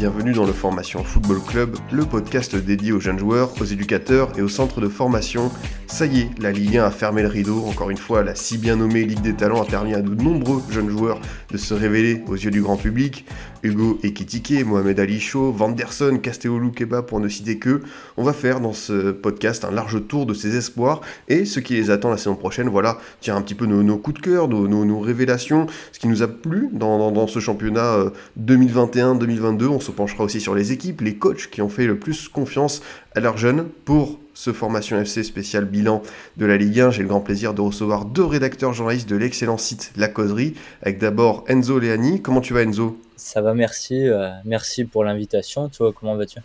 bienvenue dans le Formation Football Club, le podcast dédié aux jeunes joueurs, aux éducateurs et aux centres de formation. Ça y est, la Ligue 1 a fermé le rideau, encore une fois, la si bien nommée Ligue des Talents a permis à de nombreux jeunes joueurs de se révéler aux yeux du grand public. Hugo Ekitike, Mohamed Ali Chaud, Vanderson, Castello Keba pour ne citer que, on va faire dans ce podcast un large tour de ses espoirs et ce qui les attend la saison prochaine. Voilà, tiens un petit peu nos, coups de cœur, nos, révélations, ce qui nous a plu dans, dans- ce championnat euh, 2021-2022. On se penchera aussi sur les équipes, les coachs qui ont fait le plus confiance à leurs jeunes pour ce Formation FC spécial bilan de la Ligue 1. J'ai le grand plaisir de recevoir deux rédacteurs journalistes de l'excellent site La Causerie, avec d'abord Enzo Leani. Comment tu vas Enzo? Ça va, merci. euh, merci pour l'invitation. Toi, comment vas-tu?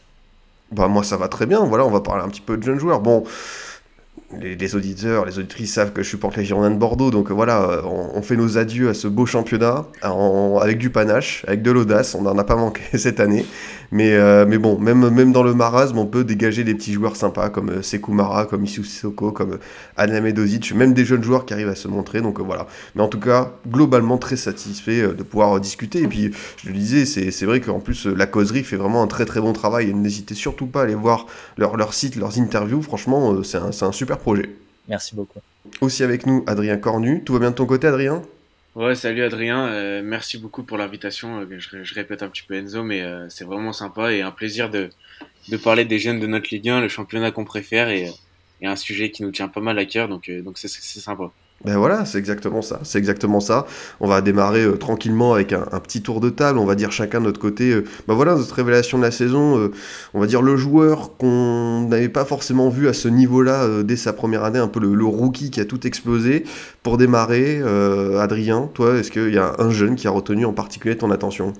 Bah moi ça va très bien, voilà, on va parler un petit peu de jeunes joueurs. Bon, les, les auditeurs, les auditrices savent que je supporte les Girondins de Bordeaux, donc euh, voilà, euh, on, on fait nos adieux à ce beau championnat en- avec du panache, avec de l'audace, on n'en a pas manqué cette année. Mais, euh, mais bon, même, même dans le marasme, on peut dégager des petits joueurs sympas comme euh, Sekou Mara, comme Issou Sissoko, comme euh, Adname Dozic, même des jeunes joueurs qui arrivent à se montrer, donc voilà. Mais en tout cas, globalement très satisfait de pouvoir discuter. Et puis, je le disais, c'est c'est vrai qu'en plus, la causerie fait vraiment un très très bon travail. Et n'hésitez surtout pas à aller voir leur, leur site, leurs interviews. Franchement, c'est un, c'est un super projet. Merci beaucoup. Aussi avec nous, Adrien Cornu. Tout va bien de ton côté, Adrien? Ouais, salut Adrien, euh, merci beaucoup pour l'invitation. Euh, Je, répète un petit peu Enzo, mais euh, c'est vraiment sympa et un plaisir de, de parler des jeunes de notre Ligue 1, le championnat qu'on préfère et, et un sujet qui nous tient pas mal à cœur, donc donc c'est sympa. Ben voilà, c'est exactement ça. C'est exactement ça. On va démarrer euh, tranquillement avec un, petit tour de table. On va dire chacun de notre côté. euh, ben voilà, notre révélation de la saison. euh, on va dire le joueur qu'on n'avait pas forcément vu à ce niveau-là dès sa première année, un peu le, rookie qui a tout explosé. Pour démarrer, Adrien, toi, est-ce qu'il y a un jeune qui a retenu en particulier ton attention?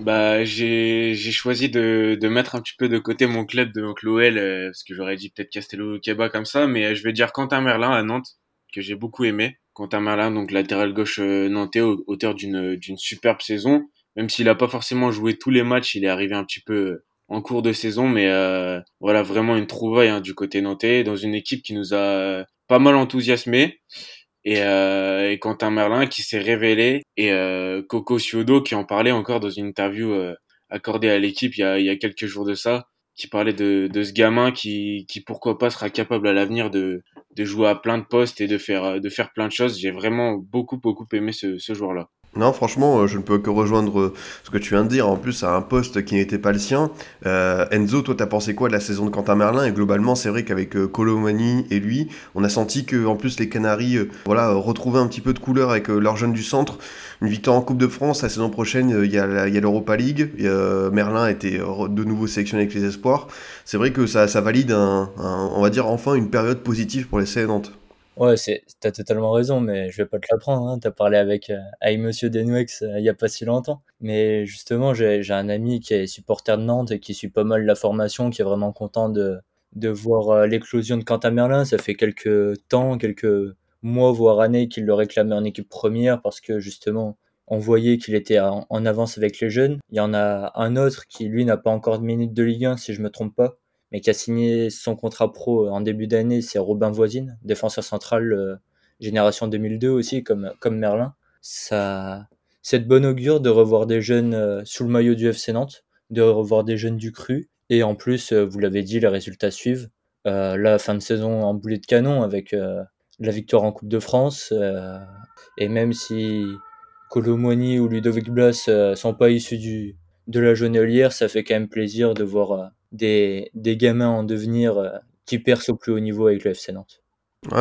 Bah j'ai choisi de, de mettre un petit peu de côté mon club de donc l'OL parce que j'aurais dit peut-être Castello Keba comme ça, mais je vais dire Quentin Merlin à Nantes que j'ai beaucoup aimé. Quentin Merlin, donc latéral gauche euh, nantais, au- auteur d'une d'une superbe saison. Même s'il a pas forcément joué tous les matchs, il est arrivé un petit peu en cours de saison, mais euh, voilà vraiment une trouvaille hein, du côté nantais dans une équipe qui nous a pas mal enthousiasmé. Et, euh, et Quentin Merlin qui s'est révélé et euh, Coco Ciodo qui en parlait encore dans une interview euh, accordée à l'équipe il il y a quelques jours de ça, qui parlait de, de ce gamin qui, qui pourquoi pas sera capable à l'avenir de, de jouer à plein de postes et de faire, de faire plein de choses. J'ai vraiment beaucoup beaucoup aimé ce, ce joueur-là. Non, franchement, euh, je ne peux que rejoindre euh, ce que tu viens de dire. En plus, à un poste qui n'était pas le sien. Euh, Enzo, toi, t'as pensé quoi de la saison de Quentin Merlin? Et globalement, c'est vrai qu'avec Colomani et lui, on a senti que, en plus, les Canaries, voilà, retrouvaient un petit peu de couleur avec leurs jeunes du centre. Une victoire en Coupe de France. La saison prochaine, il y a l'Europa League. Merlin a été de nouveau sélectionné avec les espoirs. C'est vrai que ça, valide, on va dire, enfin, une période positive pour les Nantes. Ouais, t'as totalement raison, mais je vais pas te l'apprendre. Hein. T'as parlé avec, euh, Monsieur Denwex euh, il y a pas si longtemps. Mais justement, j'ai, un ami qui est supporter de Nantes et qui suit pas mal la formation, qui est vraiment content de, de voir euh, l'éclosion de Quentin Merlin. Ça fait quelques temps, quelques mois, voire années qu'il le réclamait en équipe première parce que justement, on voyait qu'il était en, en avance avec les jeunes. Il y en a un autre qui, lui, n'a pas encore de minutes de Ligue 1, si je me trompe pas mais qui a signé son contrat pro en début d'année, c'est Robin Voisine, défenseur central euh, génération 2002 aussi, comme, comme Merlin. Ça, c'est de bonne augure de revoir des jeunes euh, sous le maillot du FC Nantes, de revoir des jeunes du cru. Et en plus, euh, vous l'avez dit, les résultats suivent. Euh, la fin de saison en boulet de canon avec euh, la victoire en Coupe de France. euh, et même si Colomoni ou Ludovic Blas euh, sont pas issus du, de la jaunelière, ça fait quand même plaisir de voir euh, des, gamins en devenir euh, qui percent au plus haut niveau avec le FC Nantes.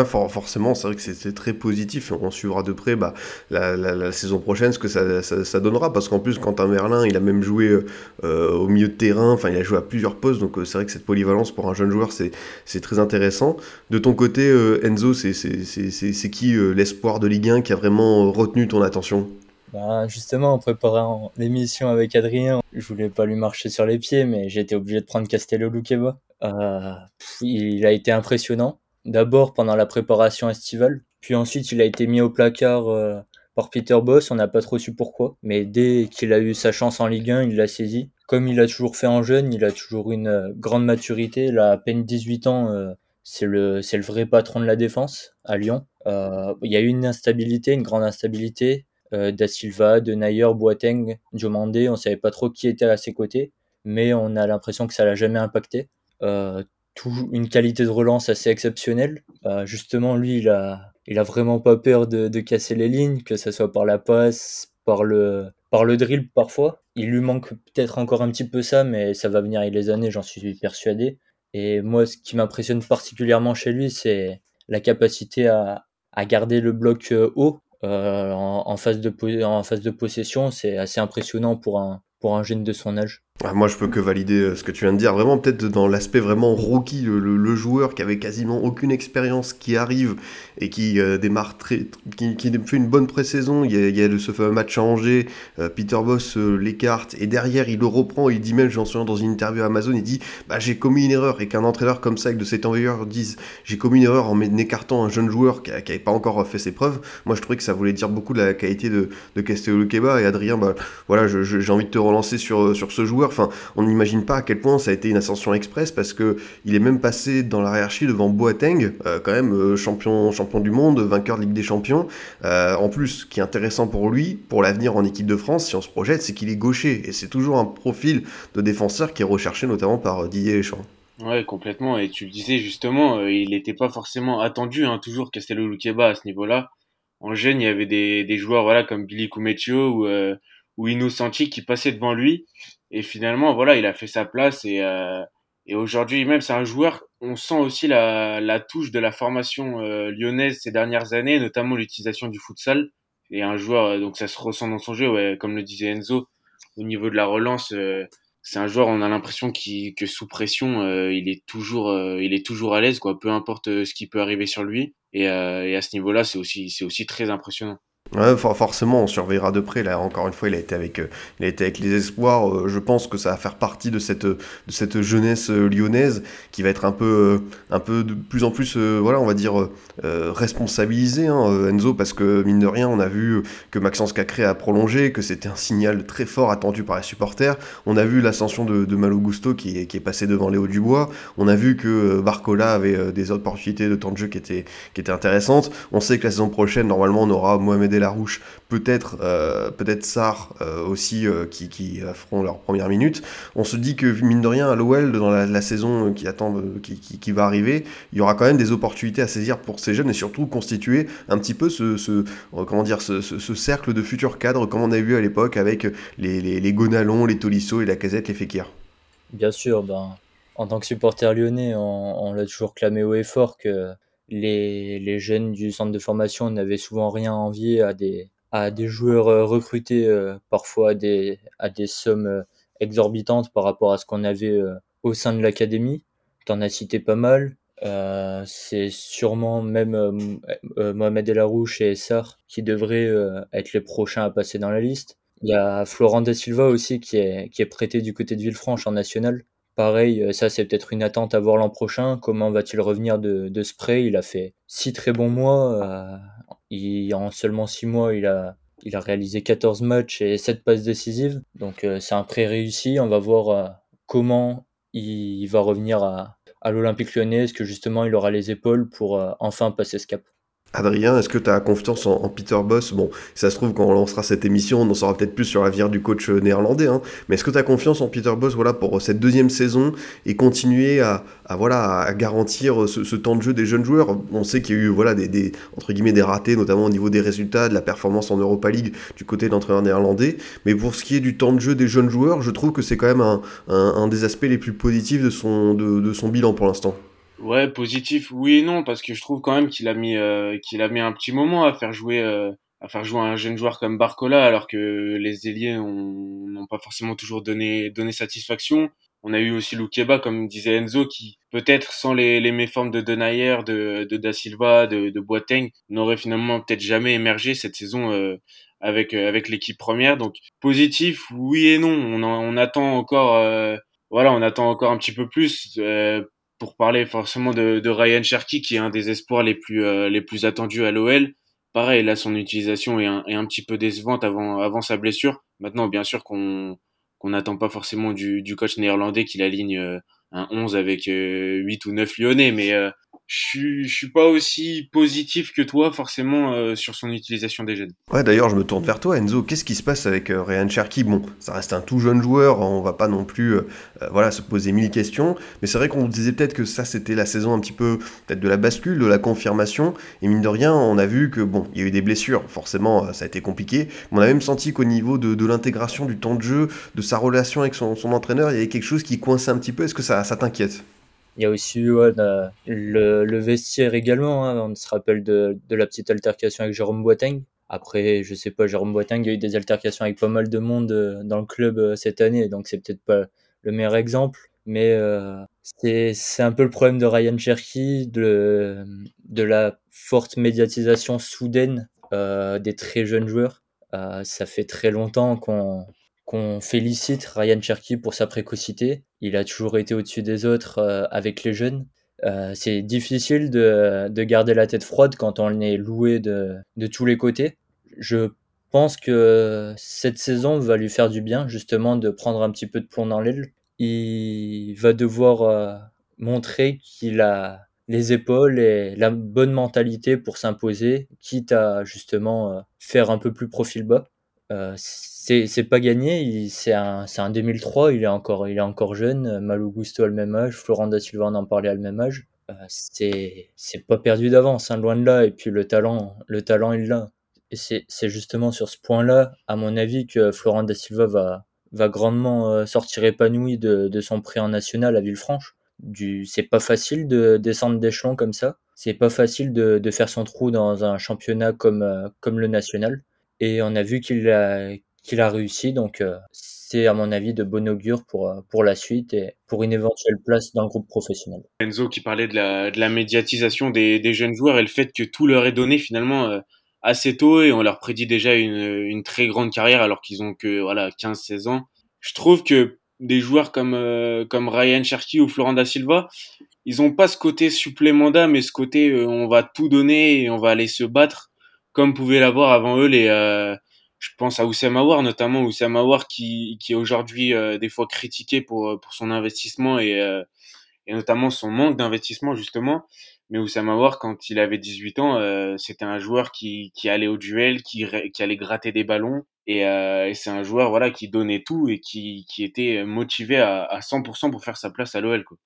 Forcément, c'est vrai que c'est- très positif. On suivra de près bah, la, saison prochaine ce que ça, donnera. Parce qu'en plus, Quentin Merlin, il a même joué euh, euh, au milieu de terrain. Enfin, il a joué à plusieurs postes. Donc, c'est vrai que cette polyvalence pour un jeune joueur, c'est très intéressant. De ton côté, Enzo, c'est qui l'espoir de Ligue 1 qui a vraiment retenu ton attention? Ben, justement, en préparant l'émission avec Adrien, je voulais pas lui marcher sur les pieds, mais été obligé de prendre Castello Luqueba. Euh, il a été impressionnant. D'abord pendant la préparation estivale, puis ensuite il a été mis au placard euh, par Peter Boss, on n'a pas trop su pourquoi, mais dès qu'il a eu sa chance en Ligue 1, il l'a saisi. Comme il a toujours fait en jeune, il a toujours une euh, grande maturité, a à peine 18 ans, euh, c'est le, le vrai patron de la défense à Lyon. Il y a eu une instabilité, une grande instabilité, Da Silva, De Nayer, Boateng, Diomandé, on savait pas trop qui était à ses côtés, mais on a l'impression que ça l'a jamais impacté. Euh, tout, une qualité de relance assez exceptionnelle. Euh, justement, lui, il a, il a vraiment pas peur de, de casser les lignes, que ce soit par la passe, par le, par le drill parfois. Il lui manque peut-être encore un petit peu ça, mais ça va venir les années, j'en suis persuadé. Et moi, ce qui m'impressionne particulièrement chez lui, c'est la capacité à, à garder le bloc euh, haut euh, en, en, phase de, en phase de possession. C'est assez impressionnant pour un, pour un jeune de son âge. Ah, moi, je peux que valider euh, ce que tu viens de dire. Vraiment, peut-être dans l'aspect vraiment rookie, le, joueur qui avait quasiment aucune expérience, qui arrive et qui euh, démarre très, qui, qui, fait une bonne pré-saison. Il y a, il ce fameux match à Angers, euh, Peter Boss l'écarte et derrière il le reprend. Il dit même, j'en souviens dans une interview à Amazon, il dit, bah j'ai commis une erreur et qu'un entraîneur comme ça avec de cet envoyeur dise, j'ai commis une erreur en écartant un jeune joueur qui n'avait pas encore fait ses preuves. Moi, je trouvais que ça voulait dire beaucoup de la qualité de, de Castello Keba et Adrien. Bah voilà, j'ai envie de te relancer sur sur ce joueur. Enfin, on n'imagine pas à quel point ça a été une ascension express parce que il est même passé dans la hiérarchie devant Boateng, euh, quand même euh, champion, champion du monde, vainqueur de Ligue des Champions. Euh, en plus, ce qui est intéressant pour lui, pour l'avenir en équipe de France, si on se projette, c'est qu'il est gaucher et c'est toujours un profil de défenseur qui est recherché notamment par Didier Deschamps. Ouais, complètement. Et tu le disais justement, il n'était pas forcément attendu, hein, toujours Castello Luqueba à ce niveau-là. En jeune, il y avait des, joueurs voilà comme Billy Kumetio ou, euh, ou Innocenti qui passaient devant lui et finalement, voilà, il a fait sa place et, euh, et aujourd'hui même, c'est un joueur. On sent aussi la, la touche de la formation euh, lyonnaise ces dernières années, notamment l'utilisation du futsal. Et un joueur, euh, donc ça se ressent dans son jeu, comme le disait Enzo, au niveau de la relance. C'est un joueur, on a l'impression qu que sous pression, il est toujours, il est toujours à l'aise, quoi. Peu importe ce qui peut arriver sur lui. Et, et à ce niveau-là, c'est aussi, c'est aussi très impressionnant. Forcément, on surveillera de près. Là, encore une fois, il a été avec, euh, il a été avec les espoirs. Euh, je pense que ça va faire partie de cette, de cette jeunesse euh, lyonnaise qui va être un peu, un peu de plus en plus, voilà, on va dire responsabilisée, hein, Enzo, parce que mine de rien, on a vu que Maxence Cacré a prolongé, que c'était un signal très fort attendu par les supporters. On a vu l'ascension de, de Malo Gusto qui est, qui est passé devant Léo Dubois. On a vu que Barcola avait des opportunités de temps de jeu qui étaient, qui étaient intéressantes. On sait que la saison prochaine, normalement, on aura Mohamed Larouche, peut-être euh, peut-être Sarr euh, aussi euh, qui, qui feront leur première minute. On se dit que mine de rien à l'OL dans la, saison qui attend qui, va arriver, il y aura quand même des opportunités à saisir pour ces jeunes et surtout constituer un petit peu ce, comment dire ce, ce, ce, cercle de futurs cadres comme on a vu à l'époque avec les, les, les Gonalon, les Tolisso et la Casette, les Fekir. Bien sûr, ben en tant que supporter lyonnais, on, on l'a toujours clamé haut et fort que les, les jeunes du centre de formation n'avaient souvent rien à envier à des, à des joueurs euh, recrutés euh, parfois à des, à des sommes euh, exorbitantes par rapport à ce qu'on avait au sein de l'académie. T'en as cité pas mal. Euh, c'est sûrement même euh, Mohamed Elarouche et Essar qui devraient euh, être les prochains à passer dans la liste. Il y a Florent Da Silva aussi qui est, qui est prêté du côté de Villefranche en national. Pareil, euh, ça c'est peut-être une attente à voir l'an prochain. Comment va-t-il revenir de, de spray Il a fait six très bons mois. Euh, en seulement six mois, il a, réalisé 14 matchs et 7 passes décisives. Donc euh, c'est un prêt réussi. On va voir comment il, va revenir à, à l'Olympique lyonnais. Est-ce que justement il aura les épaules pour enfin passer ce cap? Adrien, est-ce que tu as confiance en, Peter Boss? Bon, ça se trouve, quand on lancera cette émission, on en saura peut-être plus sur la vie du coach néerlandais. Hein. Mais est-ce que tu as confiance en Peter Boss voilà, pour cette deuxième saison et continuer à, voilà, à garantir ce, ce, temps de jeu des jeunes joueurs? On sait qu'il y a eu voilà, des, entre guillemets, des ratés, notamment au niveau des résultats, de la performance en Europa League du côté de l'entraîneur néerlandais. Mais pour ce qui est du temps de jeu des jeunes joueurs, je trouve que c'est quand même un, des aspects les plus positifs de son, de son bilan pour l'instant. Ouais, positif, oui et non, parce que je trouve quand même qu'il a mis euh, qu'il a mis un petit moment à faire jouer euh, à faire jouer un jeune joueur comme Barcola, alors que les ailiers n'ont pas forcément toujours donné donné satisfaction. On a eu aussi Loukeba, comme disait Enzo, qui peut-être sans les, les méformes de Denayer, de, de Da Silva, de, de Boateng, n'aurait finalement peut-être jamais émergé cette saison euh, avec avec l'équipe première. Donc positif, oui et non. On, en, on attend encore voilà, on attend encore un petit peu plus euh, pour parler forcément de, de, Ryan Cherky, qui est un des espoirs les plus euh, les plus attendus à l'OL. Pareil, là, son utilisation est un, est un petit peu décevante avant avant sa blessure. Maintenant, bien sûr qu'on qu'on n'attend pas forcément du, du coach néerlandais qui aligne euh, un 11 avec 8 ou 9 lyonnais, mais je, suis pas aussi positif que toi forcément euh, sur son utilisation des jeunes. Ouais, d'ailleurs, je me tourne vers toi, Enzo. Qu'est-ce qui se passe avec euh, Ryan Bon, ça reste un tout jeune joueur, on va pas non plus euh, voilà, se poser mille questions, mais c'est vrai qu'on disait peut-être que ça c'était la saison un petit peu peut-être de la bascule, de la confirmation, et mine de rien, on a vu que bon, il y a eu des blessures, forcément ça a été compliqué, mais on a même senti qu'au niveau de, l'intégration du temps de jeu, de sa relation avec son, entraîneur, il y avait quelque chose qui coinçait un petit peu. Est-ce que ça t'inquiète? Il y a aussi ouais, le, vestiaire également. Hein. On se rappelle de, la petite altercation avec Jérôme Boateng. Après, je sais pas, Jérôme Boateng a eu des altercations avec pas mal de monde euh, dans le club euh, cette année, donc c'est peut-être pas le meilleur exemple. Mais euh, c'est un peu le problème de Ryan Cherky, de, de la forte médiatisation soudaine euh, des très jeunes joueurs. Euh, ça fait très longtemps qu'on qu'on félicite Ryan Cherky pour sa précocité. Il a toujours été au-dessus des autres euh, avec les jeunes. Euh, c'est difficile de, de, garder la tête froide quand on est loué de, de tous les côtés. Je pense que cette saison va lui faire du bien, justement, de prendre un petit peu de plomb dans l'aile. Il va devoir euh, montrer qu'il a les épaules et la bonne mentalité pour s'imposer, quitte à justement faire un peu plus profil bas. Euh, c'est pas gagné. C'est un, un 2003. Il est encore, il est encore jeune. Malou Gusto a le même âge. Florent da Silva en parlait à le même âge. Euh, c'est pas perdu d'avance, hein, loin de là. Et puis le talent, le talent il l'a. Et c'est justement sur ce point-là, à mon avis, que Florent da Silva va va grandement euh, sortir épanoui de, de son prêt en national à Villefranche. C'est pas facile de descendre d'échelon comme ça. C'est pas facile de, de faire son trou dans un championnat comme, euh, comme le national et on a vu qu'il a, réussi. Donc, euh, c'est à mon avis de bon augure pour, euh, pour la suite et pour une éventuelle place dans le groupe professionnel. Enzo qui parlait de la, de la médiatisation des, des jeunes joueurs et le fait que tout leur est donné finalement euh, assez tôt et on leur prédit déjà une, une très grande carrière alors qu'ils ont que voilà 15-16 ans. Je trouve que des joueurs comme comme Ryan Cherky ou Florent da Silva, ils ont pas ce côté supplément d'âme mais ce côté on va tout donner et on va aller se battre comme pouvaient l'avoir avant eux les euh, je pense à Oussama Aouar notamment Oussama Aouar qui qui est aujourd'hui euh, des fois critiqué pour pour son investissement et euh, et notamment son manque d'investissement justement mais Oussama Aouar quand il avait 18 ans c'était un joueur qui qui allait au duel qui qui allait gratter des ballons et, et c'est un joueur voilà qui donnait tout et qui qui était motivé à, à 100% pour faire sa place à l'OL quoi.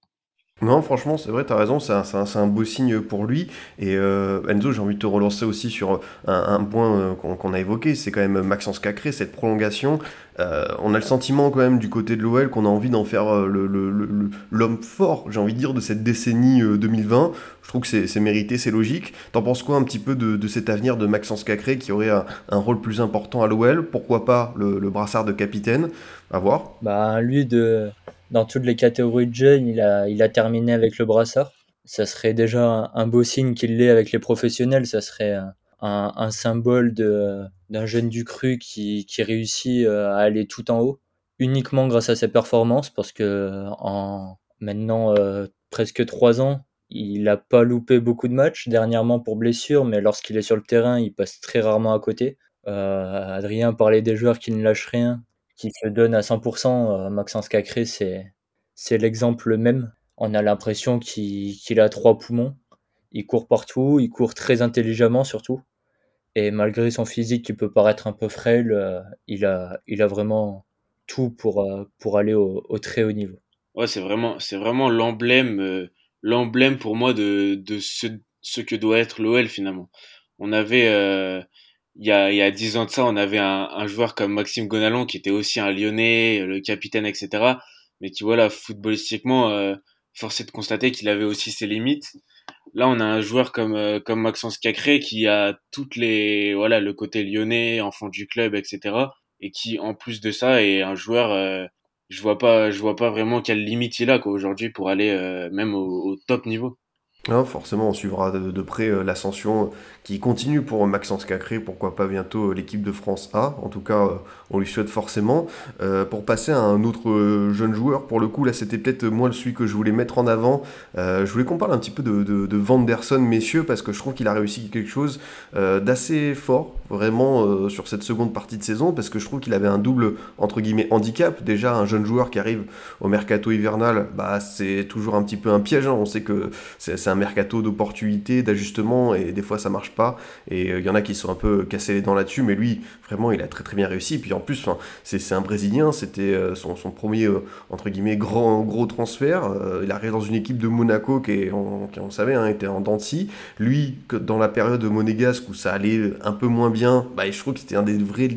Non, franchement, c'est vrai, tu as raison, c'est un, un, beau signe pour lui. Et euh, Enzo, j'ai envie de te relancer aussi sur un, point euh, qu'on qu a évoqué, c'est quand même Maxence Cacré, cette prolongation. Euh, on a le sentiment quand même du côté de l'OL qu'on a envie d'en faire l'homme fort, j'ai envie de dire, de cette décennie 2020. Je trouve que c'est mérité, c'est logique. T'en penses quoi un petit peu de, de, cet avenir de Maxence Cacré qui aurait un, un rôle plus important à l'OL Pourquoi pas le, le, brassard de capitaine? À voir. Bah, lui, de dans toutes les catégories de jeunes, il a, il a terminé avec le brassard. Ça serait déjà un, beau signe qu'il l'ait avec les professionnels. Ça serait un, un symbole d'un jeune du cru qui, qui réussit euh, à aller tout en haut, uniquement grâce à ses performances, parce que en maintenant euh, presque trois ans, il n'a pas loupé beaucoup de matchs dernièrement pour blessure, mais lorsqu'il est sur le terrain, il passe très rarement à côté. Euh, Adrien parlait des joueurs qui ne lâchent rien, qui se donne à 100%. Euh, Maxence Cacré, c'est, c'est l'exemple même. On a l'impression qu'il, a trois poumons. Il court partout, il court très intelligemment surtout. Et malgré son physique qui peut paraître un peu frêle, euh, il, a, il a vraiment tout pour, euh, pour aller au, très haut niveau. Ouais, c'est vraiment, c'est vraiment l'emblème, l'emblème pour moi de, de ce, ce que doit être l'OL finalement. On avait, il y a, il y a 10 ans de ça, on avait un, joueur comme Maxime Gonalon qui était aussi un Lyonnais, le capitaine, etc. Mais qui, voilà, footballistiquement, euh, force est de constater qu'il avait aussi ses limites. Là, on a un joueur comme, euh, comme Maxence Cacré qui a toutes les, voilà, le côté lyonnais, enfant du club, etc. Et qui, en plus de ça, est un joueur, euh, je vois pas, je vois pas vraiment quelle limite il a, aujourd'hui, pour aller, euh, même au, top niveau. Non, forcément, on suivra de, près l'ascension qui continue pour Maxence Cacré, pourquoi pas bientôt euh, l'équipe de France A. En tout cas, euh, on lui souhaite forcément. Euh, pour passer à un autre jeune joueur, pour le coup, là, c'était peut-être moi celui que je voulais mettre en avant. Je voulais qu'on parle un petit peu de, de, de Vanderson, messieurs, parce que je trouve qu'il a réussi quelque chose d'assez fort, vraiment, sur cette seconde partie de saison, parce que je trouve qu'il avait un double, entre guillemets, handicap. Déjà, un jeune joueur qui arrive au mercato hivernal, bah, c'est toujours un petit peu un piège. hein. On sait que c'est c'est un mercato d'opportunités, d'ajustements, et des fois, ça marche pas. Et il y en a qui sont un peu cassés les dents là-dessus, mais lui, vraiment, il a très très bien réussi. Puis en plus, c'est un Brésilien, c'était euh, son, son premier, euh, entre guillemets, grand, gros transfert. Euh, il arrive dans une équipe de Monaco qui, est, on, savait, hein, était en scie. Lui, dans la période monégasque où ça allait un peu moins bien, bah, je trouve que c'était un des vrais,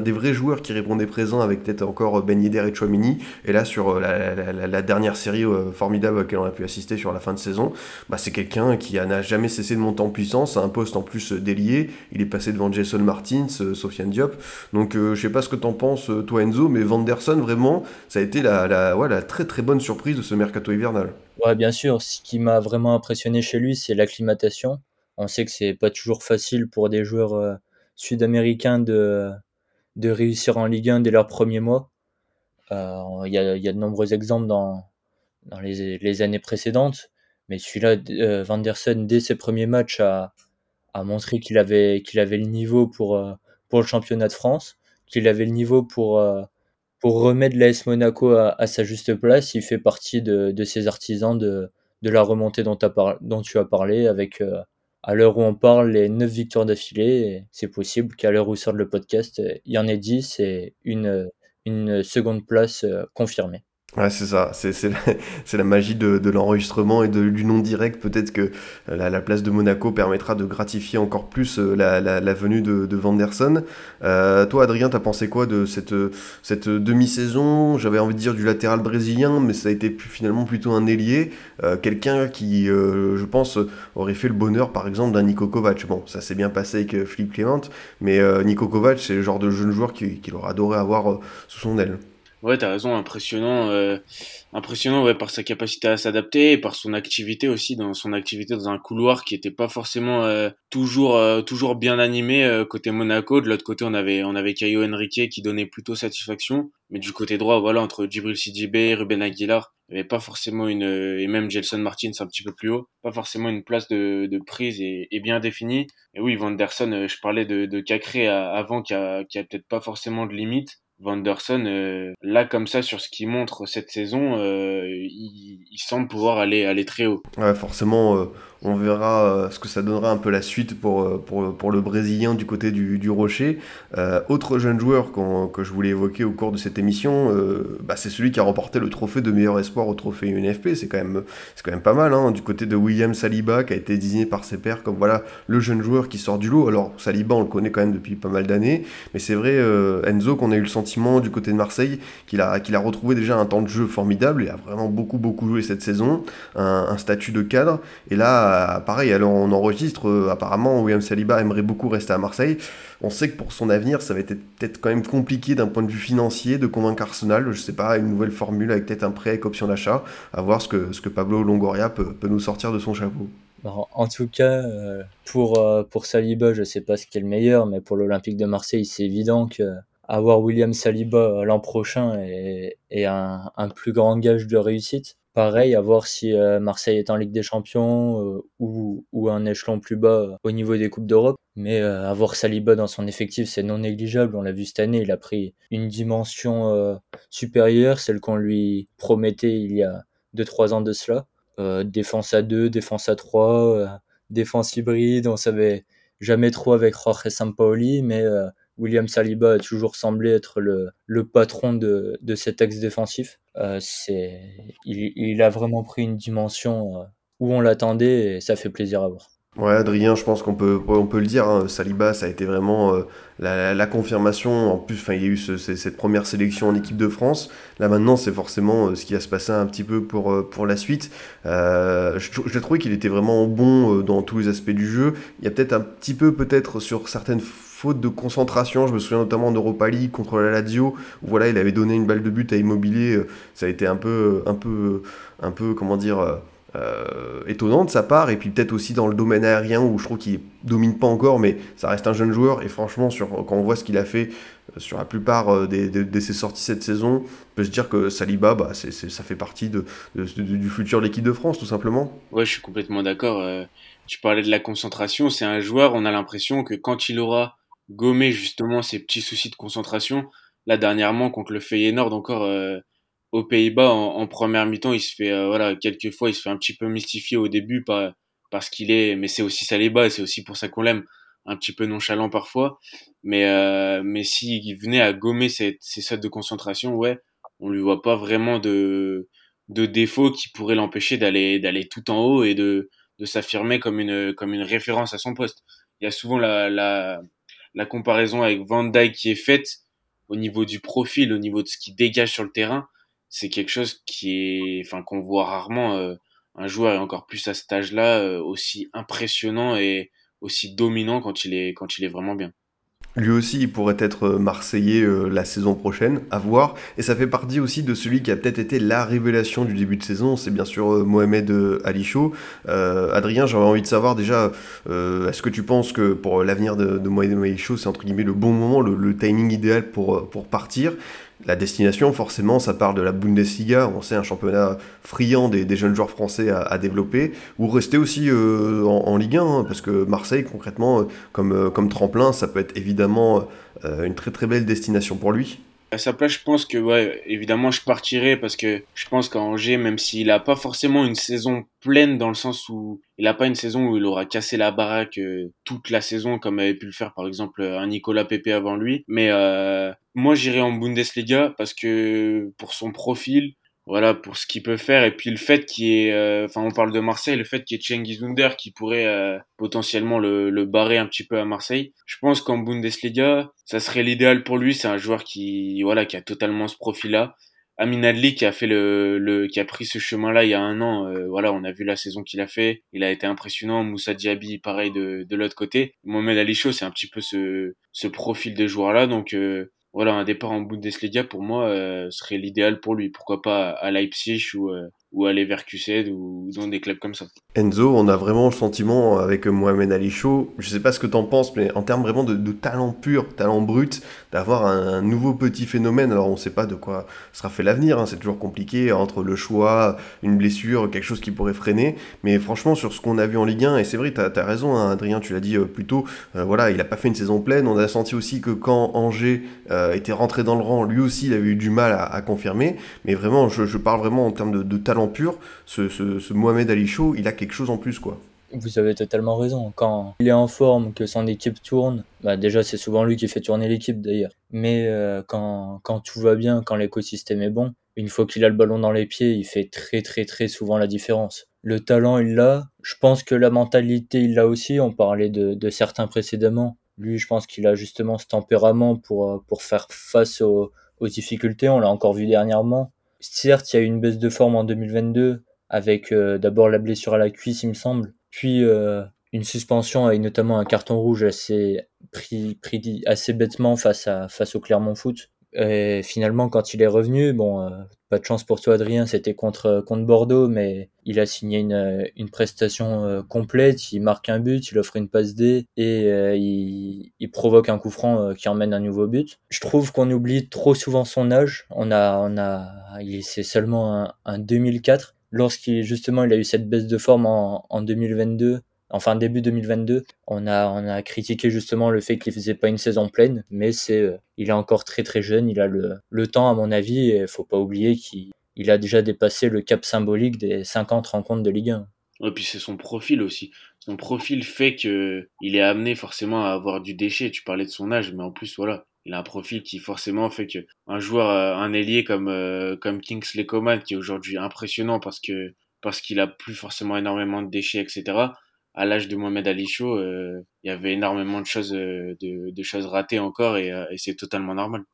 des vrais joueurs qui répondait présent avec peut-être encore Ben Yedder et Chouamini. Et là, sur euh, la, la- dernière série euh, formidable à laquelle on a pu assister sur la fin de saison, bah, c'est quelqu'un qui n'a jamais cessé de monter en puissance, un poste en plus euh, délié. Il est passé devant Jason Martins, euh, Sofiane Diop. Donc euh, je sais pas ce que t'en penses, toi Enzo, mais Vanderson, vraiment, ça a été la, la, très très bonne surprise de ce mercato hivernal. Ouais, bien sûr. Ce qui m'a vraiment impressionné chez lui, c'est l'acclimatation. On sait que c'est pas toujours facile pour des joueurs sud-américains de, réussir en Ligue 1 dès leurs premiers mois. Il y a, de nombreux exemples dans, les, années précédentes, mais celui-là, Vanderson, dès ses premiers matchs, a, a montré qu'il avait, avait le niveau pour, euh, pour le championnat de France, qu'il avait le niveau pour, euh, pour remettre l'AS Monaco à, sa juste place. Il fait partie de, de ces artisans de, de la remontée dont, tu as parlé, avec euh, à l'heure où on parle les 9 victoires d'affilée. C'est possible qu'à l'heure où sort le podcast, il y en ait 10 et une, une seconde place confirmée. Ouais, c'est ça, c'est la, magie de, l'enregistrement et de, du non direct. Peut-être que euh, la, la place de Monaco permettra de gratifier encore plus euh, la, venue de, de Vanderson. Euh, toi, Adrien, t'as pensé quoi de cette, demi-saison? J'avais envie de dire du latéral brésilien, mais ça a été finalement plutôt un ailier. Quelqu'un qui, je pense, aurait fait le bonheur, par exemple, d'un Niko Kovac. Bon, ça s'est bien passé avec Philippe Clément, mais Niko Kovac, c'est le genre de jeune joueur qu'il qu'il aurait adoré avoir sous son aile. Ouais, t'as raison, impressionnant, euh, impressionnant ouais, par sa capacité à s'adapter et par son activité aussi, dans son activité dans un couloir qui était pas forcément euh, toujours euh, toujours bien animé euh, côté Monaco. De l'autre côté, on avait on avait Caio Henrique qui donnait plutôt satisfaction, mais du côté droit, voilà, entre Djibril Sidibé, Ruben Aguilar, il n'y avait pas forcément une et même Gelson Martins un petit peu plus haut, pas forcément une place de, de prise et, et bien définie. Et oui, Vanderson, euh, je parlais de, de Cacré avant qui a, qui a peut-être pas forcément de limite. Vanderson, euh, là comme ça sur ce qu'il montre cette saison, euh, il, semble pouvoir aller aller très haut. Ouais, forcément, euh, on verra euh, ce que ça donnera un peu la suite pour, euh, pour, pour le Brésilien du côté du, du Rocher. Euh, autre jeune joueur que je voulais évoquer au cours de cette émission, bah, c'est celui qui a remporté le trophée de meilleur espoir au trophée UNFP. C'est quand même, quand même pas mal, hein, du côté de William Saliba, qui a été désigné par ses pairs comme voilà le jeune joueur qui sort du lot. Alors Saliba, on le connaît quand même depuis pas mal d'années, mais c'est vrai, Enzo, qu'on a eu le sentiment du côté de Marseille qu'il a, a retrouvé déjà un temps de jeu formidable. Il a vraiment beaucoup, beaucoup joué cette saison, un, un statut de cadre. Et là, pareil, alors on enregistre, euh, apparemment, William Saliba aimerait beaucoup rester à Marseille. On sait que pour son avenir, ça va être peut-être quand même compliqué d'un point de vue financier de convaincre Arsenal. Je sais pas, une nouvelle formule avec peut-être un prêt avec option d'achat. À voir ce que, ce que Pablo Longoria peut, peut nous sortir de son chapeau. En tout cas, euh, pour, euh, pour Saliba, je sais pas ce qui est le meilleur, mais pour l'Olympique de Marseille, c'est évident que avoir William Saliba l'an prochain est, est un, un plus grand gage de réussite. Pareil, à voir si euh, Marseille est en Ligue des Champions euh, ou, ou un échelon plus bas euh, au niveau des Coupes d'Europe. Mais avoir Saliba dans son effectif, c'est non négligeable. On l'a vu cette année, il a pris une dimension supérieure, celle qu'on lui promettait il y a 2-3 ans de cela. Défense à 2, défense à 3, euh, défense hybride, on savait jamais trop avec Jorge Sampaoli, mais William Saliba a toujours semblé être le, le patron de, de cet axe défensif. Euh, c'est, il, a vraiment pris une dimension euh, où on l'attendait et ça fait plaisir à voir. Ouais, Adrien, je pense qu'on peut, on peut le dire. hein, Saliba, ça a été vraiment euh, la, confirmation. En plus, il y a eu ce- ce- cette première sélection en équipe de France. Là, maintenant, c'est forcément ce qui va se passer un petit peu pour, pour la suite. Je, je trouvais qu'il était vraiment bon dans tous les aspects du jeu. Il y a peut-être un petit peu, peut-être, sur certaines fautes de concentration. Je me souviens notamment d'Europa League contre la Lazio, où voilà, il avait donné une balle de but à Immobilier. Euh, Ça a été un peu, un peu, un peu, comment dire. euh, euh, étonnant de sa part, et puis peut-être aussi dans le domaine aérien où je trouve qu'il domine pas encore, mais ça reste un jeune joueur, et franchement, sur, quand on voit ce qu'il a fait euh, sur la plupart euh, des, de, ses sorties cette saison, on peut se dire que Saliba, bah, c'est, ça fait partie de, du futur de l'équipe de France, tout simplement. Ouais, je suis complètement d'accord. tu parlais de la concentration, c'est un joueur, on a l'impression que quand il aura gommé justement ses petits soucis de concentration, là dernièrement contre le Feyenoord encore aux Pays-Bas en, première mi-temps, il se fait euh, voilà quelquefois il se fait un petit peu mystifier au début par, parce qu'il est mais c'est aussi Saliba c'est aussi pour ça qu'on l'aime. Un petit peu nonchalant parfois. Mais euh, mais s'il venait à gommer ses, ses sautes de concentration ouais on lui voit pas vraiment de de défaut qui pourrait l'empêcher d'aller d'aller tout en haut et de de s'affirmer comme une comme une référence à son poste. Il y a souvent la la la comparaison avec Van Dijk qui est faite au niveau du profil au niveau de ce qu'il dégage sur le terrain c'est quelque chose qui est, enfin, qu'on voit rarement euh, un joueur et encore plus à cet âge-là euh, aussi impressionnant et aussi dominant quand il est quand il est vraiment bien. Lui aussi, il pourrait être euh, marseillais la saison prochaine, à voir. Et ça fait partie aussi de celui qui a peut-être été la révélation du début de saison, c'est bien sûr Mohamed Ali. Adrien, j'aurais envie de savoir déjà, est-ce que tu penses que pour l'avenir de, Mohamed Ali Chaud, c'est entre guillemets le bon moment, le, le timing idéal pour, pour partir? La destination, forcément, ça part de la Bundesliga, on sait un championnat friand des, jeunes joueurs français à, développer, ou rester aussi euh, en, Ligue 1, hein, parce que Marseille, concrètement, euh, comme, euh, comme tremplin, ça peut être évidemment une très très belle destination pour lui. À sa place, je pense que, ouais, évidemment, je partirai parce que je pense qu'à Angers, même s'il n'a pas forcément une saison pleine dans le sens où il n'a pas une saison où il aura cassé la baraque euh, toute la saison comme avait pu le faire par exemple un Nicolas Pepe avant lui. Mais euh, moi, j'irai en Bundesliga parce que pour son profil, voilà pour ce qu'il peut faire. Et puis le fait qu'il est euh, enfin on parle de Marseille le fait qu'il y ait Cengiz Under qui pourrait euh, potentiellement le, le, barrer un petit peu à Marseille. Je pense qu'en Bundesliga ça serait l'idéal pour lui. C'est un joueur qui voilà qui a totalement ce profil là Amin Adli qui a fait le, le qui a pris ce chemin là il y a un an euh, voilà on a vu la saison qu'il a fait. Il a été impressionnant. Moussa Diaby pareil de, de l'autre côté. Mohamed Ali c'est un petit peu ce, ce profil de joueur là donc voilà, un départ en Bundesliga pour moi euh, serait l'idéal pour lui. Pourquoi pas à Leipzig ou, euh, ou aller vers QCD ou dans des clubs comme ça. Enzo, on a vraiment le sentiment avec Mohamed Ali Chaud, je sais pas ce que tu en penses, mais en termes vraiment de, talent pur, talent brut, d'avoir un, nouveau petit phénomène. Alors on sait pas de quoi sera fait l'avenir, hein, c'est toujours compliqué entre le choix, une blessure, quelque chose qui pourrait freiner. Mais franchement, sur ce qu'on a vu en Ligue 1, et c'est vrai, tu as, raison, hein, Adrien, tu l'as dit euh, plus tôt, euh, voilà, il a pas fait une saison pleine. On a senti aussi que quand Angers euh, était rentré dans le rang, lui aussi, il avait eu du mal à, confirmer. Mais vraiment, je, parle vraiment en termes de talent pur, ce, Mohamed Ali Chaud, il a quelque chose en plus, quoi. Vous avez totalement raison. Quand il est en forme, que son équipe tourne, bah déjà c'est souvent lui qui fait tourner l'équipe d'ailleurs. Mais euh, quand, quand tout va bien, quand l'écosystème est bon, une fois qu'il a le ballon dans les pieds, il fait très très très souvent la différence. Le talent il l'a. Je pense que la mentalité il l'a aussi. On parlait de, certains précédemment. Lui, je pense qu'il a justement ce tempérament pour, euh, pour faire face aux difficultés. On l'a encore vu dernièrement. Certes, il y a eu une baisse de forme en 2022 avec euh, d'abord la blessure à la cuisse, il me semble, puis euh, une suspension et notamment un carton rouge assez pris, pris assez bêtement face à face au Clermont Foot. Et finalement, quand il est revenu, bon, euh, pas de chance pour toi, Adrien, c'était contre, contre Bordeaux, mais il a signé une, une prestation euh, complète. Il marque un but, il offre une passe D et euh, il, il, provoque un coup franc qui emmène un nouveau but. Je trouve qu'on oublie trop souvent son âge. On a, on a, c'est seulement un, un 2004 lorsqu'il justement il a eu cette baisse de forme en, en 2022 enfin début 2022, on a, on a critiqué justement le fait qu'il faisait pas une saison pleine, mais c'est, euh, il est encore très très jeune, il a le, le temps à mon avis, et faut pas oublier qu'il il a déjà dépassé le cap symbolique des 50 rencontres de Ligue 1. Et puis c'est son profil aussi. Son profil fait que il est amené forcément à avoir du déchet. Tu parlais de son âge, mais en plus voilà, il a un profil qui forcément fait que un joueur, euh, un ailier comme euh, comme Kingsley Coman qui est aujourd'hui impressionnant parce que parce qu'il a plus forcément énormément de déchets, etc à l'âge de Mohamed Ali Chaud, euh, il y avait énormément de choses, euh, de, choses ratées encore euh, et, c'est totalement normal.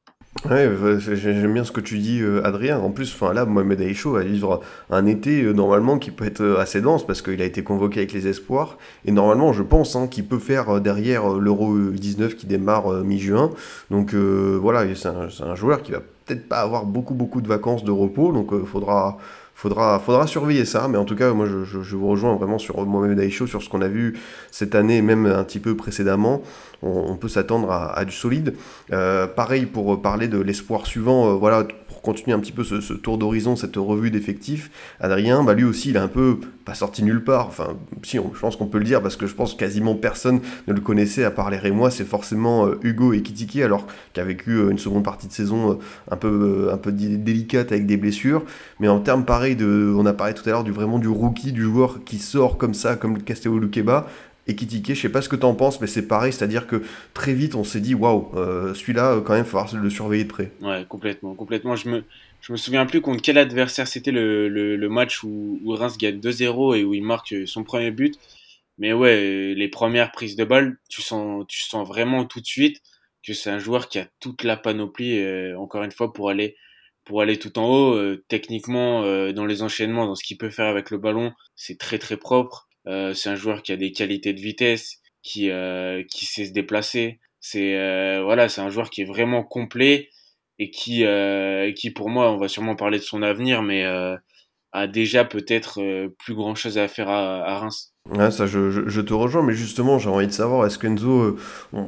Ouais, j'aime bien ce que tu dis, Adrien. En plus, enfin là, Mohamed Chaud va vivre un été normalement qui peut être assez dense parce qu'il a été convoqué avec les espoirs et normalement, je pense hein, qu'il peut faire derrière l'Euro 19 qui démarre mi-juin. Donc voilà, c'est un, un, joueur qui va peut-être pas avoir beaucoup beaucoup de vacances de repos, donc il faudra faudra, faudra surveiller ça. Mais en tout cas, moi, je, vous rejoins vraiment sur Mohamed Aïcho, sur ce qu'on a vu cette année, même un petit peu précédemment. On, peut s'attendre à, du solide. Euh, pareil pour parler de l'espoir suivant. Euh, voilà, continuer un petit peu ce, tour d'horizon, cette revue d'effectifs, Adrien, bah lui aussi, il a un peu pas sorti nulle part. Enfin, si, je pense qu'on peut le dire parce que je pense quasiment personne ne le connaissait à part les Rémois. C'est forcément euh, Hugo Ekitike, alors qui a vécu euh, une seconde partie de saison euh, un peu, un peu délicate avec des blessures. Mais en termes pareil de, on a parlé tout à l'heure du vraiment du rookie, du joueur qui sort comme ça, comme Castello Luqueba et Kitike, je sais pas ce que tu en penses, mais c'est pareil, c'est-à-dire que très vite on s'est dit waouh, euh, celui-là euh, quand même, il va falloir le surveiller de près. Ouais, complètement, complètement. Je me, je me souviens plus contre quel adversaire c'était le, le, match où, où Reims gagne 2-0 et où il marque son premier but. Mais ouais, les premières prises de balle, tu sens, tu sens vraiment tout de suite que c'est un joueur qui a toute la panoplie, euh, encore une fois, pour aller, pour aller tout en haut. techniquement, dans les enchaînements, dans ce qu'il peut faire avec le ballon, c'est très très propre. Euh, c'est un joueur qui a des qualités de vitesse, qui euh, qui sait se déplacer. C'est euh, voilà, c'est un joueur qui est vraiment complet et qui qui pour moi, on va sûrement parler de son avenir, mais a déjà peut-être plus grand chose à faire à Reims. Ouais, ça, je, te rejoins, mais justement, j'ai envie de savoir, est-ce qu'Enzo, euh,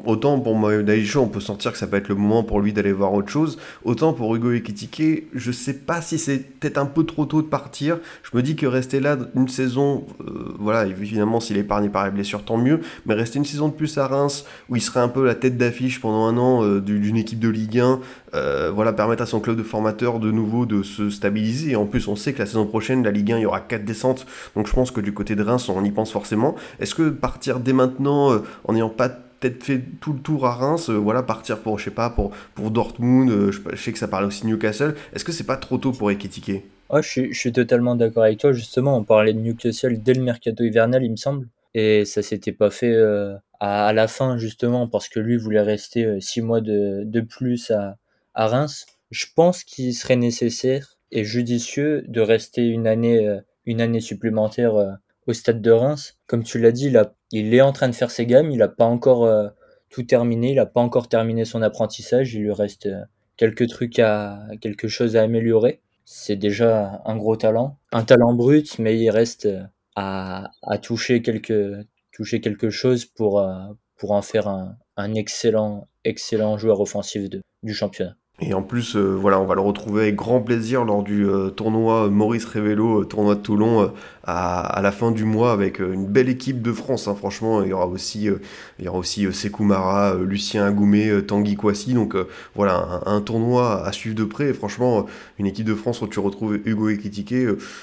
autant pour Daisho, on peut sentir que ça peut être le moment pour lui d'aller voir autre chose, autant pour Hugo Ekitike, je sais pas si c'est peut-être un peu trop tôt de partir. Je me dis que rester là une saison, euh, voilà, évidemment, s'il est épargné par les blessures, tant mieux, mais rester une saison de plus à Reims, où il serait un peu la tête d'affiche pendant un an euh, d'une équipe de Ligue 1, voilà, permettre à son club de formateur de nouveau de se stabiliser. Et en plus, on sait que la saison prochaine, la Ligue 1, il y aura 4 descentes, donc je pense que du côté de Reims, on y pense forcément. Est-ce que partir dès maintenant, euh, en n'ayant pas peut-être fait tout le tour à Reims, euh, voilà, partir pour, je sais pas, pour, pour Dortmund, euh, je, sais que ça parlait aussi Newcastle, est-ce que c'est pas trop tôt pour Ekitike oh, je, suis, totalement d'accord avec toi, justement, on parlait de Newcastle dès le mercato hivernal, il me semble, et ça s'était pas fait à, la fin, justement, parce que lui voulait rester six mois de, de plus à, à Reims. Je pense qu'il serait nécessaire et judicieux de rester une année, une année supplémentaire au stade de Reims. Comme tu l'as dit, il, est en train de faire ses gammes, il n'a pas encore euh, tout terminé, il n'a pas encore terminé son apprentissage, il lui reste euh, quelques trucs à, quelque chose à améliorer. C'est déjà un gros talent, un talent brut, mais il reste euh, à, toucher quelque, toucher quelque chose pour, pour en faire un, excellent, excellent joueur offensif du championnat. Et en plus, voilà, on va le retrouver avec grand plaisir lors du tournoi Maurice Révélo, tournoi de Toulon, à, la fin du mois avec euh, une belle équipe de France. Hein, franchement, il y aura aussi, euh, il y aura aussi euh, Sekou Mara, Lucien Agoumé, Tanguy Kouassi. Donc voilà, un, tournoi à suivre de près. Et franchement, une équipe de France où tu retrouves Hugo Ekitike,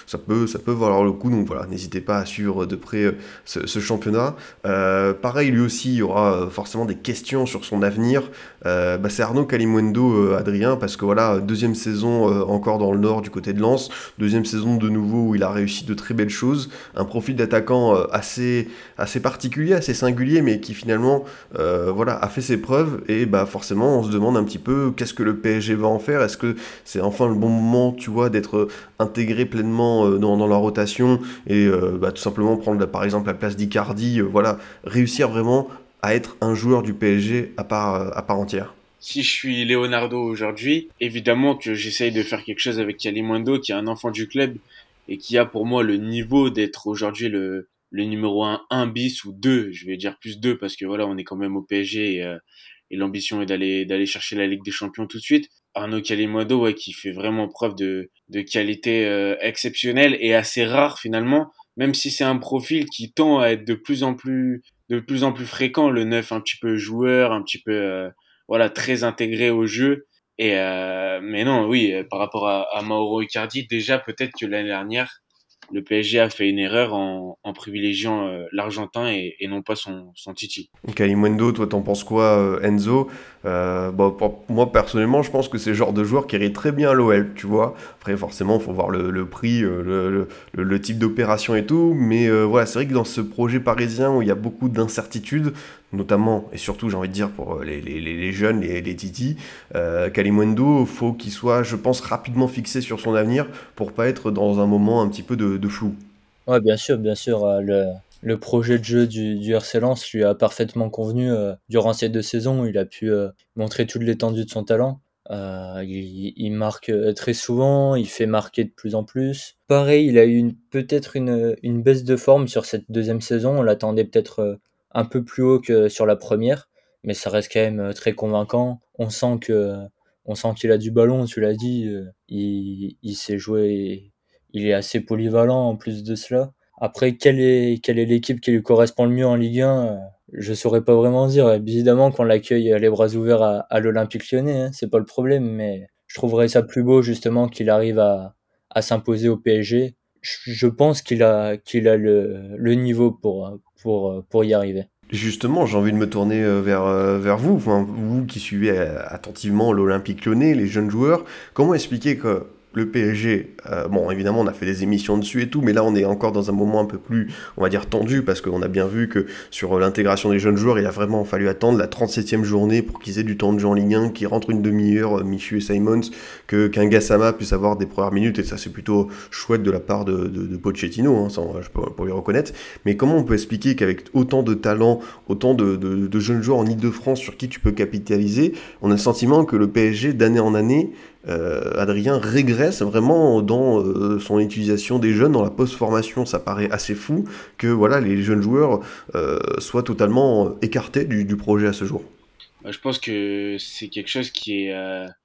ça peut, ça peut valoir le coup. Donc voilà, n'hésitez pas à suivre de près ce, championnat. pareil, lui aussi, il y aura forcément des questions sur son avenir. Bah, c'est Arnaud Kalimwendo, Adrien, parce que voilà, deuxième saison encore dans le nord du côté de Lens, deuxième saison de nouveau où il a réussi de très belles chose, un profil d'attaquant euh, assez, assez particulier, assez singulier, mais qui finalement euh, voilà, a fait ses preuves. Et bah, forcément, on se demande un petit peu qu'est-ce que le PSG va en faire. Est-ce que c'est enfin le bon moment, tu vois, d'être intégré pleinement euh, dans, la rotation et bah, tout simplement prendre par exemple la place d'Icardi, voilà, réussir vraiment à être un joueur du PSG à part entière? Si je suis Leonardo aujourd'hui, évidemment que j'essaye de faire quelque chose avec Kalimundo, qui est un enfant du club et qui a pour moi le niveau d'être aujourd'hui le, le numéro 1, 1 bis ou 2, je vais dire plus 2 parce que voilà, on est quand même au PSG et, euh, et l'ambition est d'aller d'aller chercher la Ligue des Champions tout de suite. Arnaud Calimodo ouais, qui fait vraiment preuve de, de qualité euh, exceptionnelle et assez rare finalement, même si c'est un profil qui tend à être de plus en plus de plus en plus fréquent, le neuf un petit peu joueur, un petit peu euh, voilà très intégré au jeu et euh, mais non, oui, euh, par rapport à, Mauro Icardi, déjà peut-être que l'année dernière, le PSG a fait une erreur en, privilégiant euh, l'Argentin et, non pas son, son Titi. Kalimwendo, toi t'en penses quoi, Enzo? Euh, pour moi personnellement, je pense que c'est le genre de joueur qui irait très bien à l'OL, tu vois. Après, forcément, il faut voir le, prix, le, le, type d'opération et tout. Mais voilà, c'est vrai que dans ce projet parisien où il y a beaucoup d'incertitudes, notamment et surtout, j'ai envie de dire, pour les, les, jeunes, les, les Titi, euh, il faut qu'il soit, je pense, rapidement fixé sur son avenir pour pas être dans un moment un petit peu de, flou. Ouais, bien sûr, bien sûr. Le projet de jeu du, du RC Lens lui a parfaitement convenu euh, durant ces deux saisons. Il a pu euh, montrer toute l'étendue de son talent. Euh, il, il, marque très souvent, il fait marquer de plus en plus. Pareil, il a eu peut-être une, une, baisse de forme sur cette deuxième saison. On l'attendait peut-être un peu plus haut que sur la première, mais ça reste quand même très convaincant. On sent que on sent qu'il a du ballon, tu l'as dit. Il, il sait jouer, il est assez polyvalent en plus de cela. Après, quelle est quelle est l'équipe qui lui correspond le mieux en Ligue 1 Je saurais pas vraiment dire. Évidemment qu'on l'accueille les bras ouverts à, l'Olympique Lyonnais, hein, c'est pas le problème, mais je trouverais ça plus beau justement qu'il arrive à, à s'imposer au PSG. Je, pense qu'il a qu'il a le, le niveau pour pour pour y arriver. Justement, j'ai envie de me tourner vers, vers vous, vous qui suivez attentivement l'Olympique lyonnais, les jeunes joueurs. Comment expliquer que le PSG, euh, bon évidemment on a fait des émissions dessus et tout, mais là on est encore dans un moment un peu plus, on va dire, tendu, parce qu'on a bien vu que sur l'intégration des jeunes joueurs, il a vraiment fallu attendre la 37e journée pour qu'ils aient du temps de jeu en Ligue 1, qu'ils rentrent une demi-heure, euh, Michu et Simons, que qu'un Gassama puisse avoir des premières minutes, et ça c'est plutôt chouette de la part de, de, Pochettino, hein, peux, pour lui reconnaître. Mais comment on peut expliquer qu'avec autant de talent, autant de, de jeunes joueurs en Ile-de-France sur qui tu peux capitaliser, on a le sentiment que le PSG d'année en année euh, Adrien régresse vraiment dans euh, son utilisation des jeunes dans la post-formation. Ça paraît assez fou que voilà les jeunes joueurs euh, soient totalement écartés du, projet à ce jour. Bah, je pense que c'est quelque chose qui est,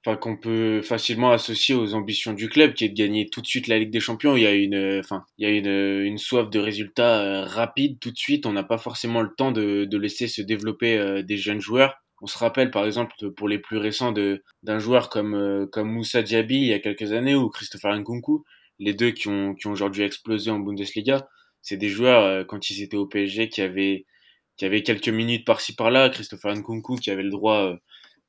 enfin qu'on peut facilement associer aux ambitions du club, qui est de gagner tout de suite la Ligue des Champions. Il y a une, enfin, il y a une, une soif de résultats rapides tout de suite. On n'a pas forcément le temps de, de laisser se développer des jeunes joueurs. On se rappelle par exemple pour les plus récents de d'un joueur comme euh, comme Moussa Diaby il y a quelques années ou Christopher Nkunku, les deux qui ont qui ont aujourd'hui explosé en Bundesliga. C'est des joueurs euh, quand ils étaient au PSG qui avaient qui avaient quelques minutes par-ci par-là. Christopher Nkunku qui avait le droit euh,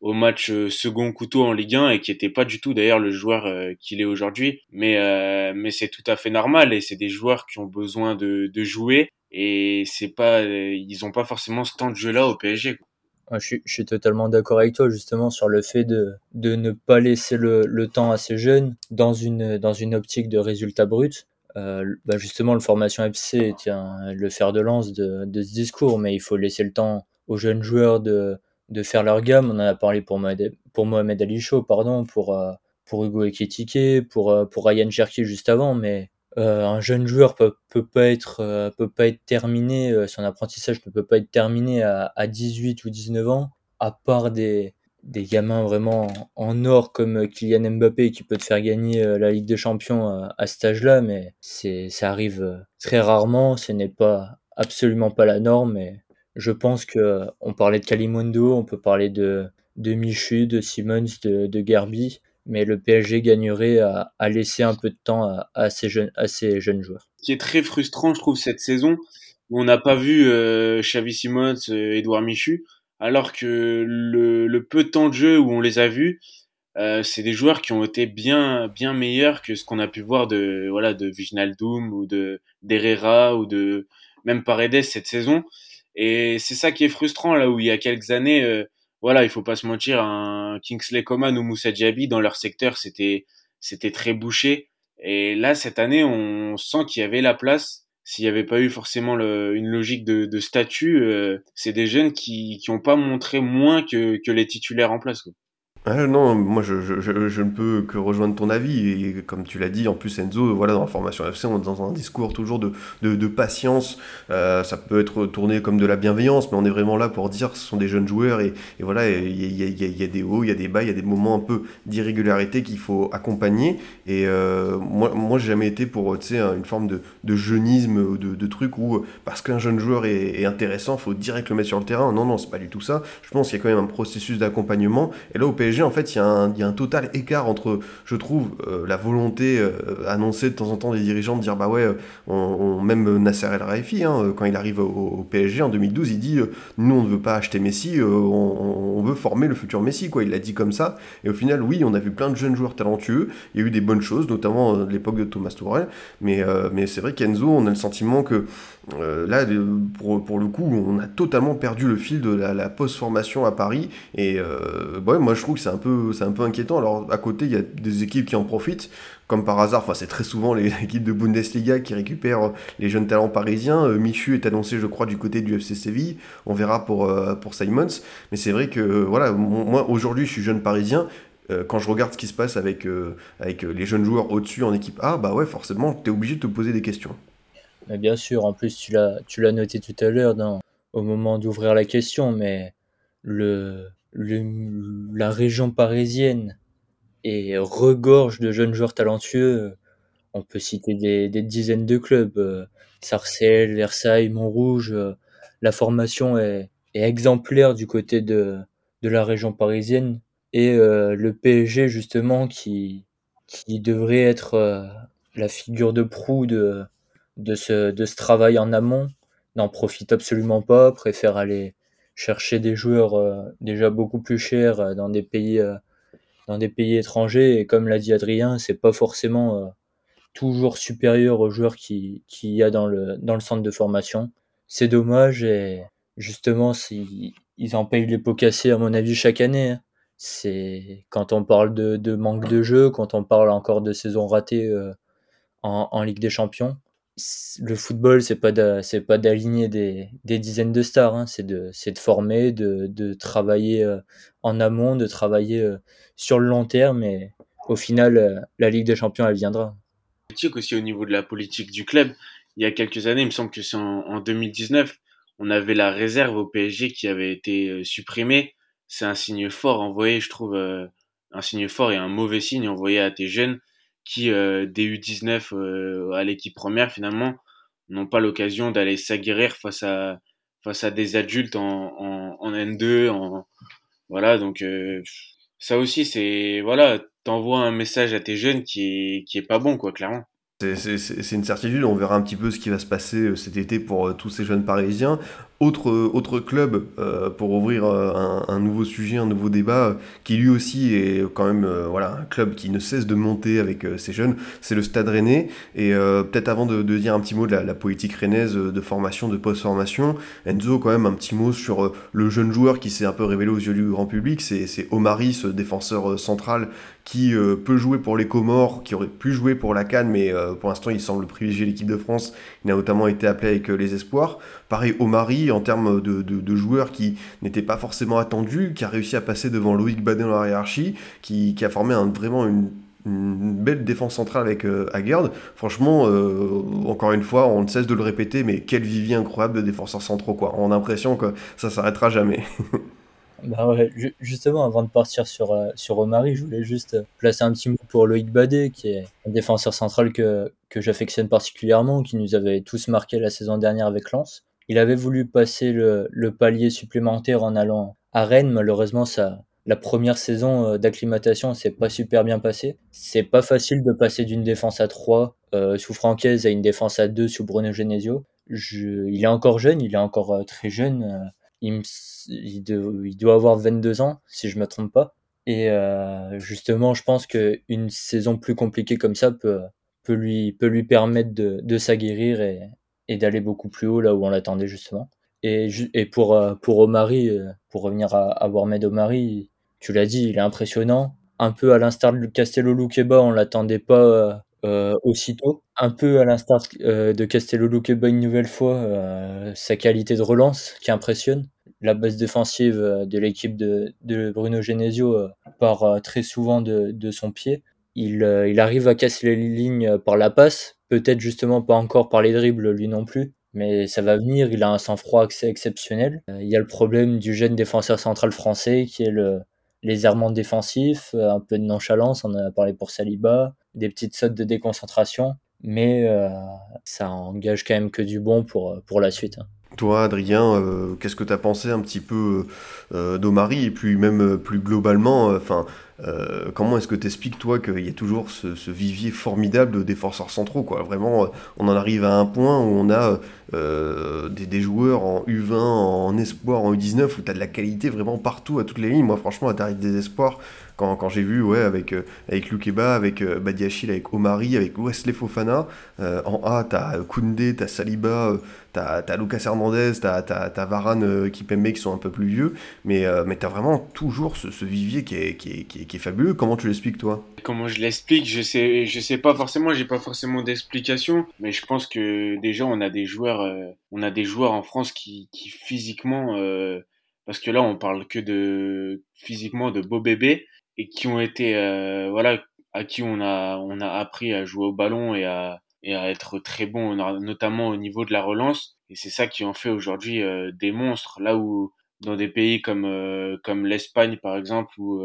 au match second couteau en Ligue 1 et qui était pas du tout d'ailleurs le joueur qu'il est aujourd'hui. Mais mais c'est tout à fait normal et c'est des joueurs qui ont besoin de, de jouer et c'est pas ils ont pas forcément ce temps de jeu là au PSG. Quoi. Je suis, totalement d'accord avec toi justement sur le fait de, de ne pas laisser le, le temps à ces jeunes dans une, dans une optique de résultat brut. Euh, bah justement, le formation FC est le fer de lance de, ce discours, mais il faut laisser le temps aux jeunes joueurs de, de faire leur gamme. On en a parlé pour Mohamed, pour Ali Chaud, pardon, pour, euh, pour Hugo Ekitike, pour, euh, pour Ryan Cherki juste avant, mais euh, un jeune joueur peut, peut pas être euh, peut pas être terminé euh, son apprentissage ne peut pas être terminé à, à 18 ou 19 ans à part des des gamins vraiment en or comme Kylian Mbappé qui peut te faire gagner la Ligue des Champions à, cet âge-là mais c'est ça arrive très rarement ce n'est pas absolument pas la norme je pense que on parlait de Kalimondo on peut parler de de Michu de Simmons de, de Gerby mais le PSG gagnerait à, laisser un peu de temps à, ces jeunes, joueurs. Ce qui est très frustrant, je trouve, cette saison, on n'a pas vu euh, Xavi Simons, euh, Edouard Michu, alors que le, peu de temps de jeu où on les a vus, euh, c'est des joueurs qui ont été bien bien meilleurs que ce qu'on a pu voir de voilà de ou de d'Herrera ou de même Paredes cette saison. Et c'est ça qui est frustrant là où il y a quelques années euh, voilà, il faut pas se mentir, un Kingsley Coman ou Moussa Diaby dans leur secteur, c'était c'était très bouché. Et là, cette année, on sent qu'il y avait la place. S'il n'y avait pas eu forcément une logique de, statut, euh, c'est des jeunes qui qui ont pas montré moins que, que les titulaires en place. Quoi. Ah non, moi je, je, je, ne peux que rejoindre ton avis, et comme tu l'as dit, en plus Enzo, voilà, dans la formation FC, on est dans un discours toujours de, de, de patience, euh, ça peut être tourné comme de la bienveillance, mais on est vraiment là pour dire que ce sont des jeunes joueurs, et, et voilà, il y a, y, y a, des hauts, il y a des bas, il y a des moments un peu d'irrégularité qu'il faut accompagner, et euh, moi, moi j'ai jamais été pour, une forme de, de jeunisme, ou de, de truc où, parce qu'un jeune joueur est, est intéressant, faut direct le mettre sur le terrain, non, non, c'est pas du tout ça, je pense qu'il y a quand même un processus d'accompagnement, et là au PSG, en fait, il y, a un, total écart entre, je trouve, euh, la volonté euh, annoncée de temps en temps des dirigeants de dire bah ouais, on, même Nasser El Raifi, hein, quand il arrive au, PSG en 2012, il dit nous on ne veut pas acheter Messi, euh, on, veut former le futur Messi, quoi. Il l'a dit comme ça. Et au final, oui, on a vu plein de jeunes joueurs talentueux. Il y a eu des bonnes choses, notamment l'époque de Thomas Tourelle. Mais, c'est vrai qu'Enzo, on a le sentiment que là, pour, le coup, on a totalement perdu le fil de la, post-formation à Paris. Et ouais, moi je trouve que c'est un peu un peu inquiétant. Alors à côté, il y a des équipes qui en profitent, comme par hasard. Enfin, c'est très souvent les équipes de Bundesliga qui récupèrent les jeunes talents parisiens. Euh, Michu est annoncé, je crois, du côté du FC Séville. On verra pour euh, pour Simons. Mais c'est vrai que voilà, moi aujourd'hui, je suis jeune parisien euh, quand je regarde ce qui se passe avec, euh, avec les jeunes joueurs au-dessus en équipe A, bah ouais, forcément, tu es obligé de te poser des questions. Bien sûr, en plus, tu l'as, noté tout à l'heure au moment d'ouvrir la question, mais le, le, la région parisienne est regorge de jeunes joueurs talentueux. On peut citer des, des dizaines de clubs, euh, Sarcelles, Versailles, Montrouge. Euh, la formation est, est, exemplaire du côté de, de la région parisienne. Et euh, le PSG, justement, qui, qui devrait être euh, la figure de proue de, de, ce, de ce travail en amont, n'en profite absolument pas, préfère aller chercher des joueurs euh, déjà beaucoup plus chers euh, dans des pays euh, dans des pays étrangers et comme l'a dit Adrien, c'est pas forcément toujours supérieur aux joueurs qui qui y a dans le dans le centre de formation. C'est dommage et justement si ils en payent les pots cassés à mon avis chaque année. Hein. C'est quand on parle de, de, manque de jeu, quand on parle encore de saison ratée en, en Ligue des Champions, le football, c'est pas c'est pas d'aligner des, des, dizaines de stars, hein. c'est de c'est de former, de, de travailler euh, en amont, de travailler euh, sur le long terme. Et au final, euh, la Ligue des Champions, elle viendra. Aussi au niveau de la politique du club, il y a quelques années, il me semble que c'est en, en 2019, on avait la réserve au PSG qui avait été supprimée. C'est un signe fort envoyé, je trouve, un signe fort et un mauvais signe envoyé à tes jeunes qui, euh, des U19 euh, à l'équipe première, finalement, n'ont pas l'occasion d'aller s'aguerrir face à, face à des adultes en, en, en N2. En, voilà, donc euh, ça aussi, c'est. Voilà, t'envoies un message à tes jeunes qui est, qui est pas bon, quoi, clairement. C'est une certitude, on verra un petit peu ce qui va se passer cet été pour tous ces jeunes parisiens. Autre, euh, autre club, pour ouvrir un, un, nouveau sujet, un nouveau débat, qui lui aussi est quand même voilà, un club qui ne cesse de monter avec ces jeunes, c'est le Stade Rennais. Et peut-être avant de, dire un petit mot de la, politique rennaise de formation, de post-formation, Enzo, quand même un petit mot sur le jeune joueur qui s'est un peu révélé aux yeux du grand public, c'est Omari, ce défenseur central qui euh, peut jouer pour les Comores, qui aurait pu jouer pour la Cannes, mais euh, pour l'instant il semble privilégier l'équipe de France. Il a notamment été appelé avec euh, les Espoirs. Pareil, Omari, en termes de, joueurs qui n'étaient pas forcément attendus, qui a réussi à passer devant Loïc Badet dans la hiérarchie, qui, a formé vraiment une, belle défense centrale avec euh. Franchement, euh, encore une fois, on ne cesse de le répéter, mais quel vivier incroyable de défenseurs centraux, quoi. On a l'impression que ça s'arrêtera jamais. Bah justement, avant de partir sur, euh, sur Omari, je voulais juste placer un petit mot pour Loïc Badet, qui est un défenseur central que, que j'affectionne particulièrement, qui nous avait tous marqué la saison dernière avec Lens. Il avait voulu passer le, palier supplémentaire en allant à Rennes. Malheureusement, ça, la première saison euh, d'acclimatation s'est pas super bien passée. C'est pas facile de passer d'une défense à 3 euh, sous Francaise à une défense à 2 sous Bruno Genesio. Il est encore jeune, il est encore euh, très jeune. Il, doit avoir 22 ans, si je me trompe pas. Et justement, je pense qu'une saison plus compliquée comme ça peut, peut, lui, peut lui permettre de, de s'aguerrir et, et d'aller beaucoup plus haut là où on l'attendait justement. Et, pour, euh, pour Omari, pour revenir à, à Warmed Omari, tu l'as dit, il est impressionnant. Un peu à l'instar de Castello Luqueba, on l'attendait pas euh, aussitôt. Un peu à l'instar euh, de Castello Luqueba une nouvelle fois, euh, sa qualité de relance qui impressionne. La base défensive de l'équipe de, de, Bruno Genesio part très souvent de, de son pied. Il, il, arrive à casser les lignes par la passe, peut-être justement pas encore par les dribbles lui non plus, mais ça va venir. Il a un sang-froid exceptionnel. Il y a le problème du jeune défenseur central français qui est le, les errements défensifs, euh, un peu de nonchalance, on en a parlé pour Saliba, des petites sautes de déconcentration, mais euh, ça engage quand même que du bon pour, euh, pour la suite. Hein. Toi, Adrien, euh, qu'est-ce que tu as pensé un petit peu euh, d'Omari et puis même plus globalement, enfin, euh, comment est-ce que tu expliques toi qu'il y a toujours ce, vivier formidable de défenseurs centraux, quoi? Vraiment, on en arrive à un point où on a des, des, joueurs en U20, en espoir, en U19, où tu as de la qualité vraiment partout à toutes les lignes. Moi, franchement, à Tarif des espoirs, quand, quand j'ai vu, ouais, avec, euh, avec Lukeba, avec euh, Badiachil, avec Omari, avec Wesley Fofana, euh, en A, t'as Koundé, t'as Saliba, t'as as Lucas Hernandez, t'as as, Varane, Kipembe qui sont un peu plus vieux, mais, mais t'as vraiment toujours ce, ce vivier qui est, qui, est, qui, est, qui est fabuleux. Comment tu l'expliques, toi? Comment je l'explique? Je sais, je sais pas forcément, j'ai pas forcément d'explication, mais je pense que déjà, on a des joueurs, on a des joueurs en France qui, qui physiquement parce que là on parle que de physiquement de beaux bébés et qui ont été voilà à qui on a on a appris à jouer au ballon et à et à être très bon notamment au niveau de la relance et c'est ça qui en fait aujourd'hui des monstres là où dans des pays comme comme l'Espagne par exemple ou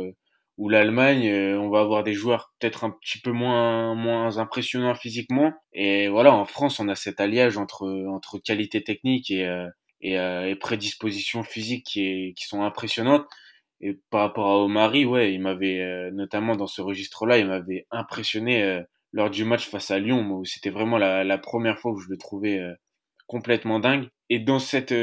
ou l'Allemagne, euh, on va avoir des joueurs peut-être un petit peu moins moins impressionnants physiquement. Et voilà, en France, on a cet alliage entre entre qualité technique et euh, et, euh, et, prédisposition physique qui est qui sont impressionnantes. Et par rapport à Omari, ouais, il m'avait notamment dans ce registre-là, il m'avait impressionné lors du match face à Lyon, où c'était vraiment la, première fois où je le trouvais complètement dingue. Et dans cette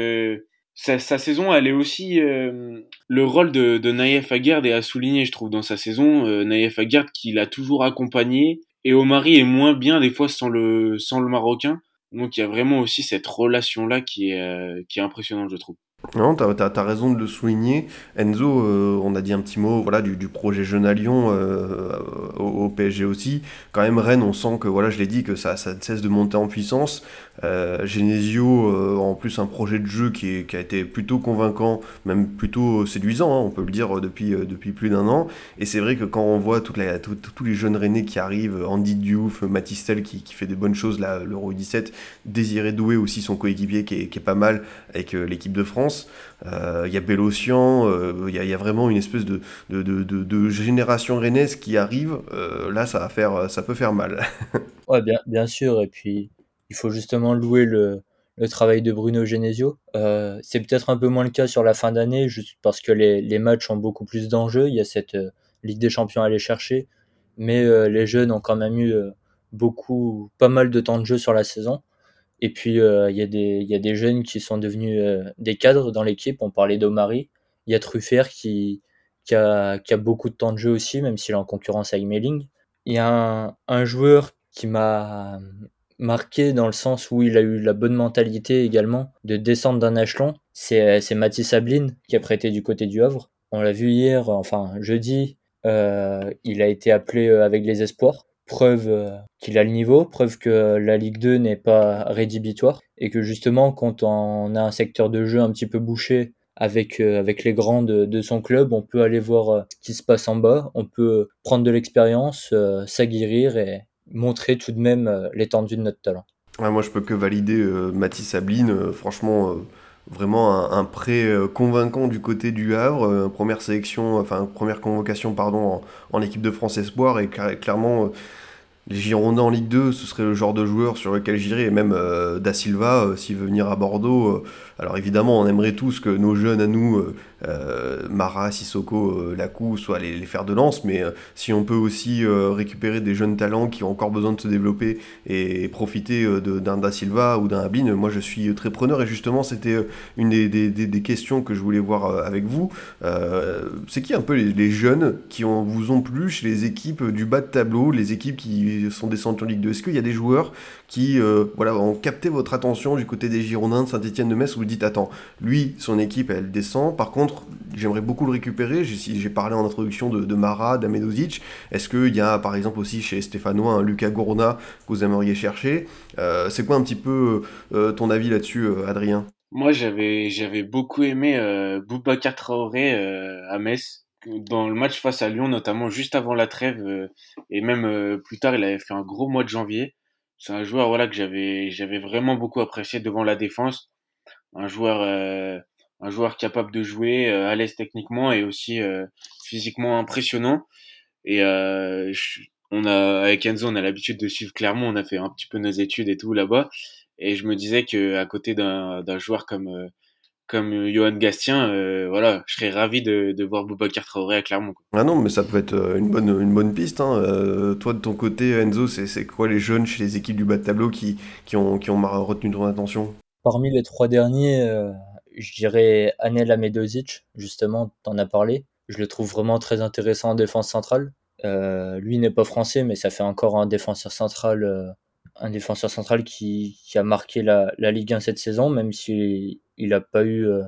sa, sa, saison, elle est aussi euh, le rôle de, de Naïef Aguerd est à souligner, je trouve, dans sa saison. Euh, Naïef Aguerd qui l'a toujours accompagné et Omari est moins bien des fois sans le sans le Marocain. Donc il y a vraiment aussi cette relation là qui est euh, qui est impressionnante, je trouve. Non, tu as, raison de le souligner. Enzo, euh, on a dit un petit mot voilà, du, projet jeune à Lyon euh, au, PSG aussi. Quand même, Rennes, on sent que, voilà, je l'ai dit, que ça, ça cesse de monter en puissance. Euh, Genesio, euh, en plus, un projet de jeu qui, a été plutôt convaincant, même plutôt séduisant, hein, on peut le dire, depuis, depuis plus d'un an. Et c'est vrai que quand on voit tous les jeunes Rennais qui arrivent, Andy Diouf, Matistel qui, qui fait des bonnes choses, l'Euro 17, Désiré Doué aussi, son coéquipier qui est, pas mal avec l'équipe de France. Il euh, y a Bélocian, il euh, y, a vraiment une espèce de, de, de, de génération rennaise qui arrive. Euh, là, ça, va faire, ça peut faire mal. ouais, bien, bien sûr. Et puis, il faut justement louer le, travail de Bruno Genesio. Euh, c'est peut-être un peu moins le cas sur la fin d'année, juste parce que les, matchs ont beaucoup plus d'enjeux. Il y a cette Ligue des Champions à aller chercher, mais les jeunes ont quand même eu beaucoup, pas mal de temps de jeu sur la saison. Et puis, euh, il y, a des, des jeunes qui sont devenus euh, des cadres dans l'équipe. On parlait d'Omari. Il y a Truffert qui, qui, a, beaucoup de temps de jeu aussi, même s'il est en concurrence avec Melling. Il y a un joueur qui m'a marqué dans le sens où il a eu la bonne mentalité également de descendre d'un échelon. C'est, c'est Mathis Sabline qui a prêté du côté du Havre. On l'a vu hier, enfin jeudi, euh, il a été appelé euh, avec les espoirs preuve euh, qu'il a le niveau, preuve que la Ligue 2 n'est pas rédhibitoire et que justement quand on a un secteur de jeu un petit peu bouché avec, euh, avec les grands de, son club, on peut aller voir euh, ce qui se passe en bas, on peut prendre de l'expérience, s'aguerrir et montrer tout de même l'étendue de notre talent. moi je peux que valider Mathis Sabline, franchement vraiment un, prêt convaincant du côté du Havre, première sélection, enfin première convocation pardon en, équipe de France Espoir et clairement les Girondins en Ligue 2, ce serait le genre de joueur sur lequel j'irais, et même euh, Da Silva, euh, s'il veut venir à Bordeaux. Euh, alors évidemment, on aimerait tous que nos jeunes à nous, Mara, Sissoko, Lacou, soient les, les fers de lance, mais si on peut aussi récupérer des jeunes talents qui ont encore besoin de se développer et, profiter d'un Da Silva ou d'un Abin, moi je suis très preneur, et justement c'était une des, des, des, questions que je voulais voir avec vous. C'est qui un peu les, jeunes qui vous ont plu chez les équipes du bas de tableau, les équipes qui sont descendus en Ligue 2 Est-ce qu'il y a des joueurs qui euh, voilà, ont capté votre attention du côté des Girondins de Saint-Etienne de Metz où vous dites attends, lui, son équipe, elle descend. Par contre, j'aimerais beaucoup le récupérer. J'ai parlé en introduction de, Mara, d'Amedozic. Est-ce qu'il y a par exemple aussi chez Stéphanois un Lucas Gourna que vous aimeriez chercher? Euh, C'est quoi un petit peu euh, ton avis là-dessus, Adrien? Moi, j'avais j'avais beaucoup aimé euh, Boubacar Traoré à Metz dans le match face à Lyon, notamment juste avant la trêve, euh, et même euh, plus tard, il avait fait un gros mois de janvier. C'est un joueur voilà que j'avais j'avais vraiment beaucoup apprécié devant la défense, un joueur euh, un joueur capable de jouer, à l'aise techniquement et aussi physiquement impressionnant. Et on a avec Enzo, on a l'habitude de suivre clairement, on a fait un petit peu nos études et tout là-bas, et je me disais que à côté d'un d'un joueur comme comme euh, Johan Gastien, euh, voilà, je serais ravi de, de voir Boubacar Traoré à Clermont. Ah non, mais ça peut être euh, une bonne, une bonne piste. Hein. toi, de ton côté, Enzo, c'est quoi les jeunes chez les équipes du bas de tableau qui, qui, ont, qui ont retenu ton attention? Parmi les trois derniers, je dirais Anel Amedozic, justement, t'en as parlé. Je le trouve vraiment très intéressant en défense centrale. lui n'est pas français, mais ça fait encore un défenseur central un défenseur central qui, qui a marqué la, la, Ligue 1 cette saison, même s'il il n'a pas eu euh,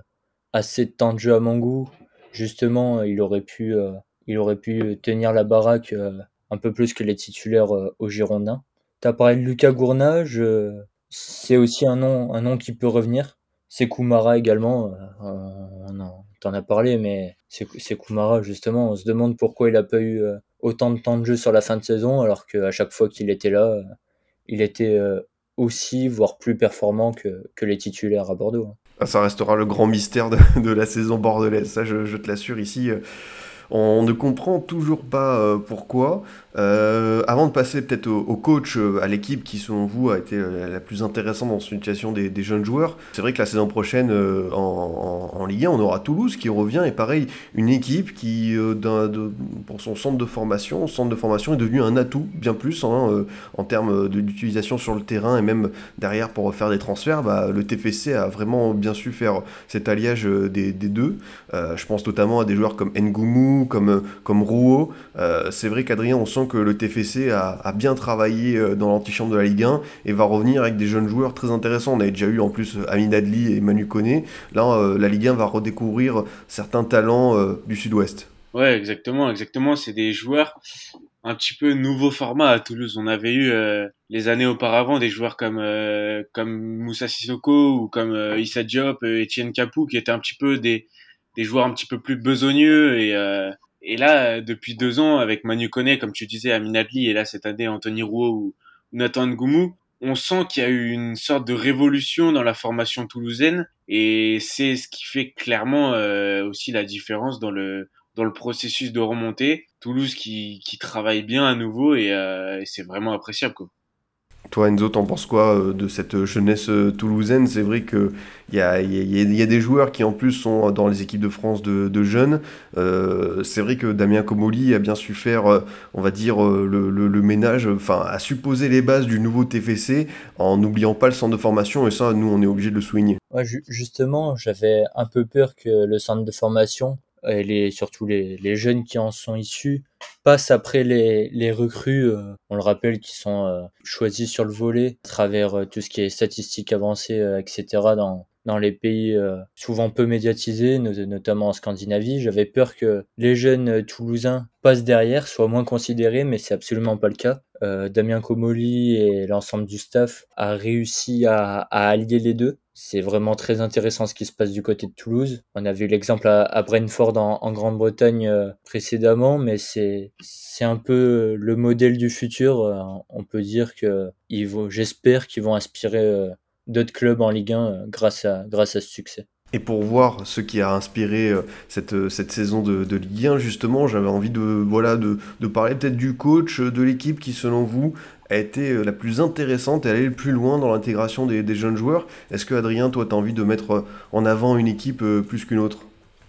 assez de temps de jeu à mon goût. Justement, il aurait pu, euh, il aurait pu tenir la baraque euh, un peu plus que les titulaires aux Girondins. Tu as parlé de Lucas Gournage, c'est aussi un nom, un nom qui peut revenir. C'est Koumara également, on t'en as parlé, mais c'est Kumara, justement. On se demande pourquoi il a pas eu autant de temps de jeu sur la fin de saison, alors qu'à chaque fois qu'il était là, il était aussi, voire plus performant que, les titulaires à Bordeaux. Hein. Ah, ça restera le grand mystère de, la saison bordelaise, ça je, te l'assure ici. On ne comprend toujours pas euh, pourquoi. Euh, avant de passer peut-être au, coach, euh, à l'équipe qui, selon vous, a été la plus intéressante dans cette situation des, jeunes joueurs, c'est vrai que la saison prochaine, en, Ligue 1, on aura Toulouse qui revient, et pareil, une équipe qui, pour son centre de formation, centre de formation est devenu un atout, bien plus, hein, en termes d'utilisation sur le terrain et même derrière pour faire des transferts. Bah, le TFC a vraiment bien su faire cet alliage des, deux. je pense notamment à des joueurs comme Ngoumou, comme, comme Rouault. Euh, c'est vrai qu'Adrien, on sent que le TFC a, bien travaillé euh, dans l'antichambre de la Ligue 1 et va revenir avec des jeunes joueurs très intéressants. On avait déjà eu en plus Amin Adli et Manu Koné. Là, euh, la Ligue 1 va redécouvrir certains talents du Sud-Ouest. Ouais, exactement, exactement. C'est des joueurs un petit peu nouveau format à Toulouse. On avait eu les années auparavant des joueurs comme comme Moussa Sissoko ou comme Issa Diop, Etienne Capou qui étaient un petit peu des des joueurs un petit peu plus besogneux et euh, et là depuis deux ans avec Manu Koné comme tu disais Amin Adli et là cette année Anthony Rouault ou Nathan Ngoumou on sent qu'il y a eu une sorte de révolution dans la formation toulousaine et c'est ce qui fait clairement euh, aussi la différence dans le dans le processus de remontée. Toulouse qui, qui travaille bien à nouveau et, euh, et c'est vraiment appréciable quoi. Toi, Enzo, t'en penses quoi euh, de cette jeunesse euh, toulousaine? C'est vrai qu'il y a, y, a, des joueurs qui en plus sont dans les équipes de France de, jeunes. Euh, c'est vrai que Damien Comoli a bien su faire, on va dire, le, ménage, enfin, a supposé les bases du nouveau TFC en n'oubliant pas le centre de formation. Et ça, nous, on est obligé de le souligner. justement, j'avais un peu peur que le centre de formation et surtout les, jeunes qui en sont issus passent après les, les recrues, euh, on le rappelle, qui sont euh, choisis sur le volet à travers euh, tout ce qui est statistiques avancées, etc. dans, dans les pays souvent peu médiatisés, notamment en Scandinavie. J'avais peur que les jeunes toulousains passent derrière, soient moins considérés, mais c'est absolument pas le cas. Damien Comoli et l'ensemble du staff a réussi à, à allier les deux c'est vraiment très intéressant ce qui se passe du côté de Toulouse. On a vu l'exemple à, Brentford en, Grande-Bretagne euh, précédemment, mais c'est un peu le modèle du futur. Euh, on peut dire que j'espère qu'ils vont inspirer euh, d'autres clubs en Ligue 1 grâce à grâce à ce succès. Et pour voir ce qui a inspiré cette, cette saison de, de Ligue 1, justement, j'avais envie de, voilà, de, de parler peut-être du coach de l'équipe qui, selon vous, a été euh, la plus intéressante et aller le plus loin dans l'intégration des, jeunes joueurs. Est-ce que Adrien, toi, tu as envie de mettre euh, en avant une équipe euh, plus qu'une autre?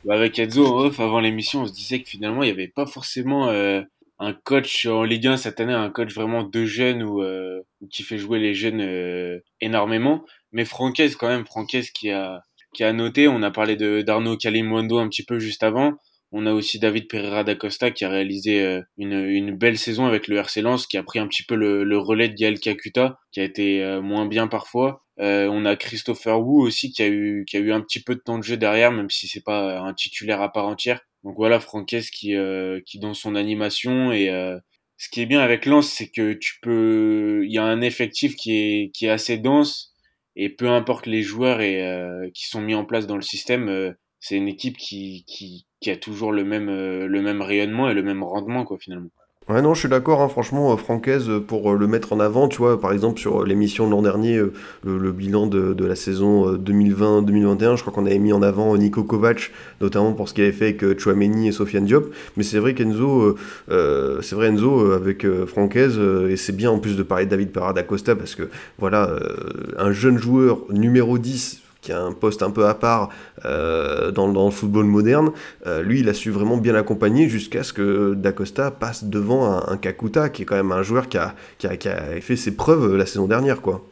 Bah, Avec off, avant l'émission, on se disait que finalement, il n'y avait pas forcément un coach en Ligue 1 cette année, un coach vraiment de jeunes ou, qui fait jouer les jeunes énormément. Mais Francaise, quand même, Francaise qui a, qui a noté, on a parlé d'Arnaud Kalimwando un petit peu juste avant. On a aussi David Pereira da Costa qui a réalisé euh, une, une, belle saison avec le RC Lens, qui a pris un petit peu le, le relais de Gaël Kakuta, qui a été euh, moins bien parfois. Euh, on a Christopher Wu aussi qui a eu qui a eu un petit peu de temps de jeu derrière, même si c'est pas un titulaire à part entière. Donc voilà, Franquès qui qui dans son animation et ce qui est bien avec Lens, c'est que tu peux, il y a un effectif qui est qui est assez dense et peu importe les joueurs et qui sont mis en place dans le système, c'est une équipe qui, qui, a toujours le même, euh, le même rayonnement et le même rendement, quoi, finalement. Ouais, non, je suis d'accord, hein, franchement, euh, Francaise, euh, pour le mettre en avant, tu vois, par exemple, sur l'émission de l'an dernier, le, bilan de, de, la saison 2020-2021, je crois qu'on avait mis en avant Nico Kovac, notamment pour ce qu'il avait fait avec Chouameni et Sofiane Diop, mais c'est vrai qu'Enzo, c'est vrai Enzo, avec Francaise, et c'est bien en plus de parler de David Parada Costa, parce que, voilà, un jeune joueur numéro 10, qui a un poste un peu à part euh, dans, le football moderne, euh, lui, il a su vraiment bien l'accompagner jusqu'à ce que Dacosta passe devant un, Kakuta, qui est quand même un joueur qui a, qui a, fait ses preuves la saison dernière. quoi.